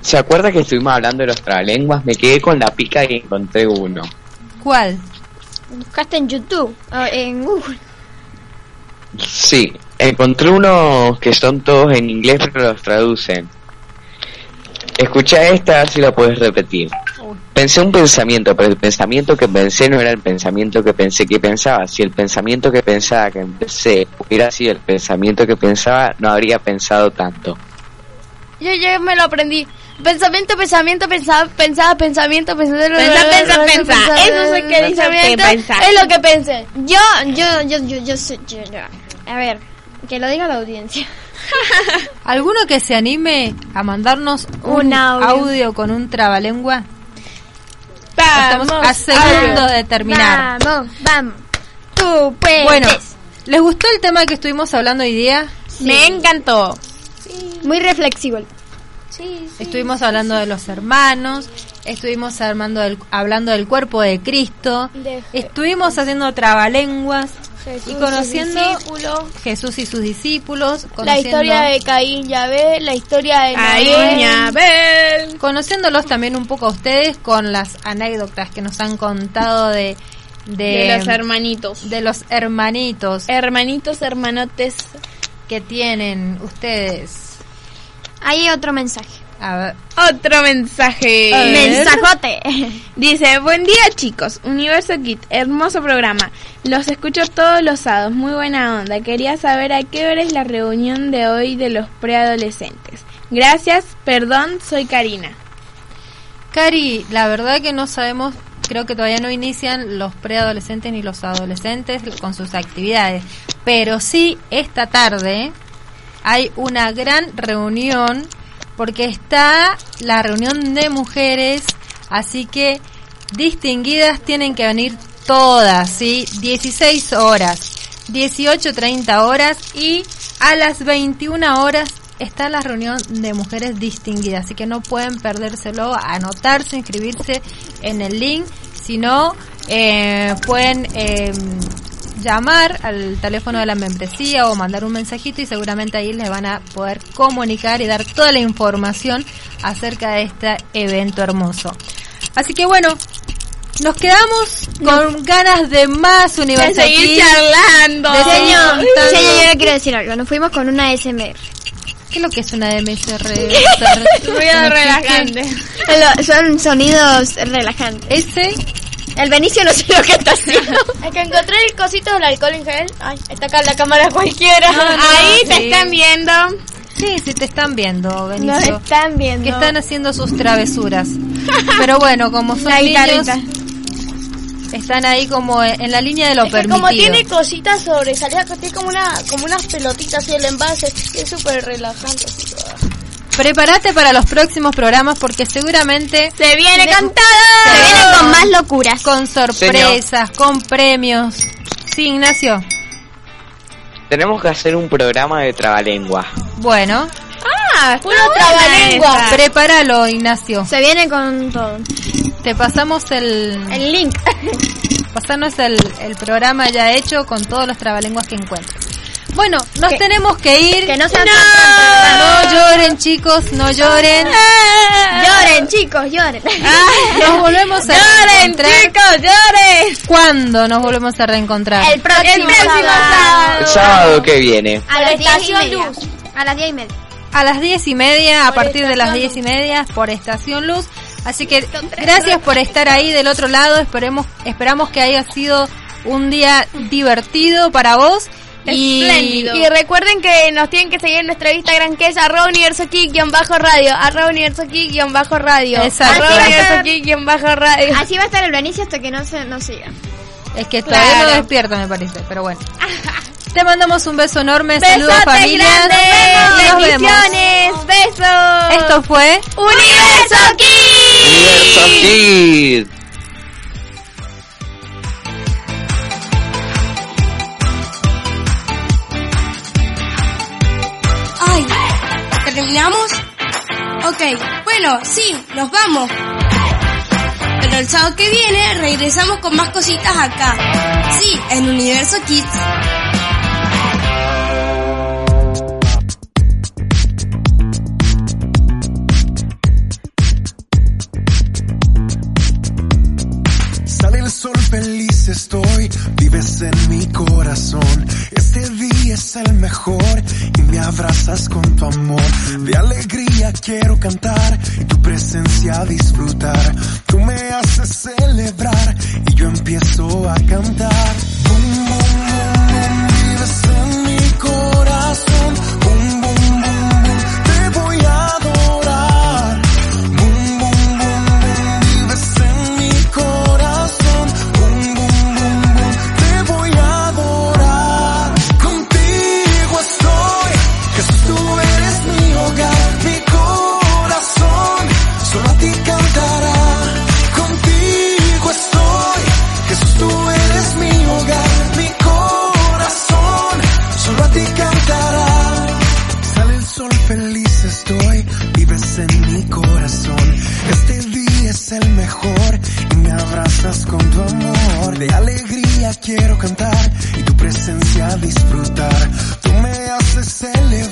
¿Se acuerda que estuvimos hablando de los trabalenguas? Me quedé con la pica y encontré uno. ¿Cuál? Buscaste en YouTube o en Google. Sí, encontré unos que son todos en inglés pero los traducen. Escucha esta, a ver si la puedes repetir. Pensé un pensamiento, pero el pensamiento que pensé no era el pensamiento que pensé que pensaba. Si el pensamiento que pensaba que empecé hubiera sido el pensamiento que pensaba, no habría pensado tanto. Yo ya me lo aprendí. Pensamiento, pensamiento, pensaba, pensaba, pensamiento, pensamiento. Pensá, pensá, pensá. Eso es lo que dice Pensamiento pensar. Es lo que pensé. Yo, yo, yo, yo, yo, yo- yo- A ver, que lo diga la audiencia. [laughs] ¿Alguno que se anime a mandarnos un, Un audio. audio. con un trabalengua? Estamos a segundo de terminar. Vamos, vamos. Tú puedes. Bueno, ¿les gustó el tema que estuvimos hablando hoy día? Me encantó. Muy reflexivo. Estuvimos hablando de los hermanos, estuvimos armando del- hablando del cuerpo de Cristo, De- estuvimos haciendo trabalenguas Jesús y conociendo. Jesús y sus discípulos, La historia de Caín y Abel, la historia de Caín y Abel. conociéndolos también un poco a ustedes con las anécdotas que nos han contado de de, De los hermanitos. de los hermanitos Hermanitos, hermanotes. que tienen ustedes. Hay otro mensaje. A ver, Otro mensaje. A. Mensajote. Dice, buen día chicos, Universo Kit, hermoso programa. Los escucho todos los sábados, muy buena onda. Quería saber a qué hora es la reunión de hoy de los preadolescentes. Gracias, perdón, soy Karina. Cari, la verdad que no sabemos, creo que todavía no inician los preadolescentes ni los adolescentes con sus actividades, pero sí esta tarde hay una gran reunión porque está la reunión de mujeres, así que distinguidas tienen que venir todas, ¿sí? 16 horas, 18.30 horas y a las 21 horas está la reunión de mujeres distinguidas, así que no pueden perdérselo, anotarse, inscribirse en el link, si no, eh, pueden eh, llamar al teléfono de la membresía o mandar un mensajito y seguramente ahí les van a poder comunicar y dar toda la información acerca de este evento hermoso. Así que bueno, nos quedamos con ganas de más Universo seguir Kids, charlando. de seguir Señor, señor, yo quiero decir algo. Nos fuimos con una SMR. ¿Qué es lo que es una DMSR? Ruido relajante. Lo- Son sonidos relajantes. Este, El Benicio no sé lo que está haciendo. Es que encontré el cosito del alcohol en gel. Ay, está acá en la cámara cualquiera. Ahí te están viendo. sí, sí te están viendo, Nos Benicio. están viendo. Que están haciendo sus travesuras. Pero bueno, como son [laughs] La niños, están ahí como en la línea de lo Es que permitido. como tiene cositas sobresalidas, tiene como una como unas pelotitas y el envase es súper relajante. así. Prepárate para los próximos programas porque seguramente Se viene Se cantado. Se vienen con más locuras. con sorpresas, con premios. Sí, Ignacio. Tenemos que hacer un programa de trabalengua. Bueno, Ah, Puro trabalengua. prepáralo, Ignacio. Se viene con todo. Te pasamos el, El link. [laughs] Pasanos el, el programa ya hecho con todos los trabalenguas que encuentres. Bueno, nos Que- tenemos que ir. Que no sean No lloren, chicos, no lloren. Lloren, chicos, lloren. Nos volvemos a Lloren, reencontrar. chicos, lloren. ¿Cuándo nos volvemos a reencontrar? El próximo, El próximo El sábado. sábado que viene. A las diez y Estación media. Luz. A las diez y media. A las diez y media, a partir de las Estación diez y media, por Estación Luz. Así que gracias por estar ahí del otro lado. Esperemos, esperamos que haya sido un día divertido para vos. Y, Espléndido. Y recuerden que nos tienen que seguir en nuestro Instagram que es arroba universo bajo radio arroba universo bajo radio Exacto. arroba universo bajo radio Así va a estar el Benicio hasta que no se no siga. Es que todavía Claro. no despierta, me parece, pero bueno. Te mandamos un beso enorme, saludos Besote familia. grande. Y nos vemos. Bendiciones. Besos. Esto fue Universo Kids. Universo Kid. ¿Terminamos? Ok, bueno, sí, nos vamos. Pero el sábado que viene regresamos con más cositas acá. Sí, en Universo Kids. Sale el sol vives en mi corazón. Este día es el mejor y me abrazas con tu amor. De alegría quiero cantar y tu presencia disfrutar. Tú me haces celebrar y yo empiezo a cantar. En mi corazón. Este día es el mejor y me abrazas con tu amor. De alegría quiero cantar y tu presencia disfrutar. Tú me haces celebrar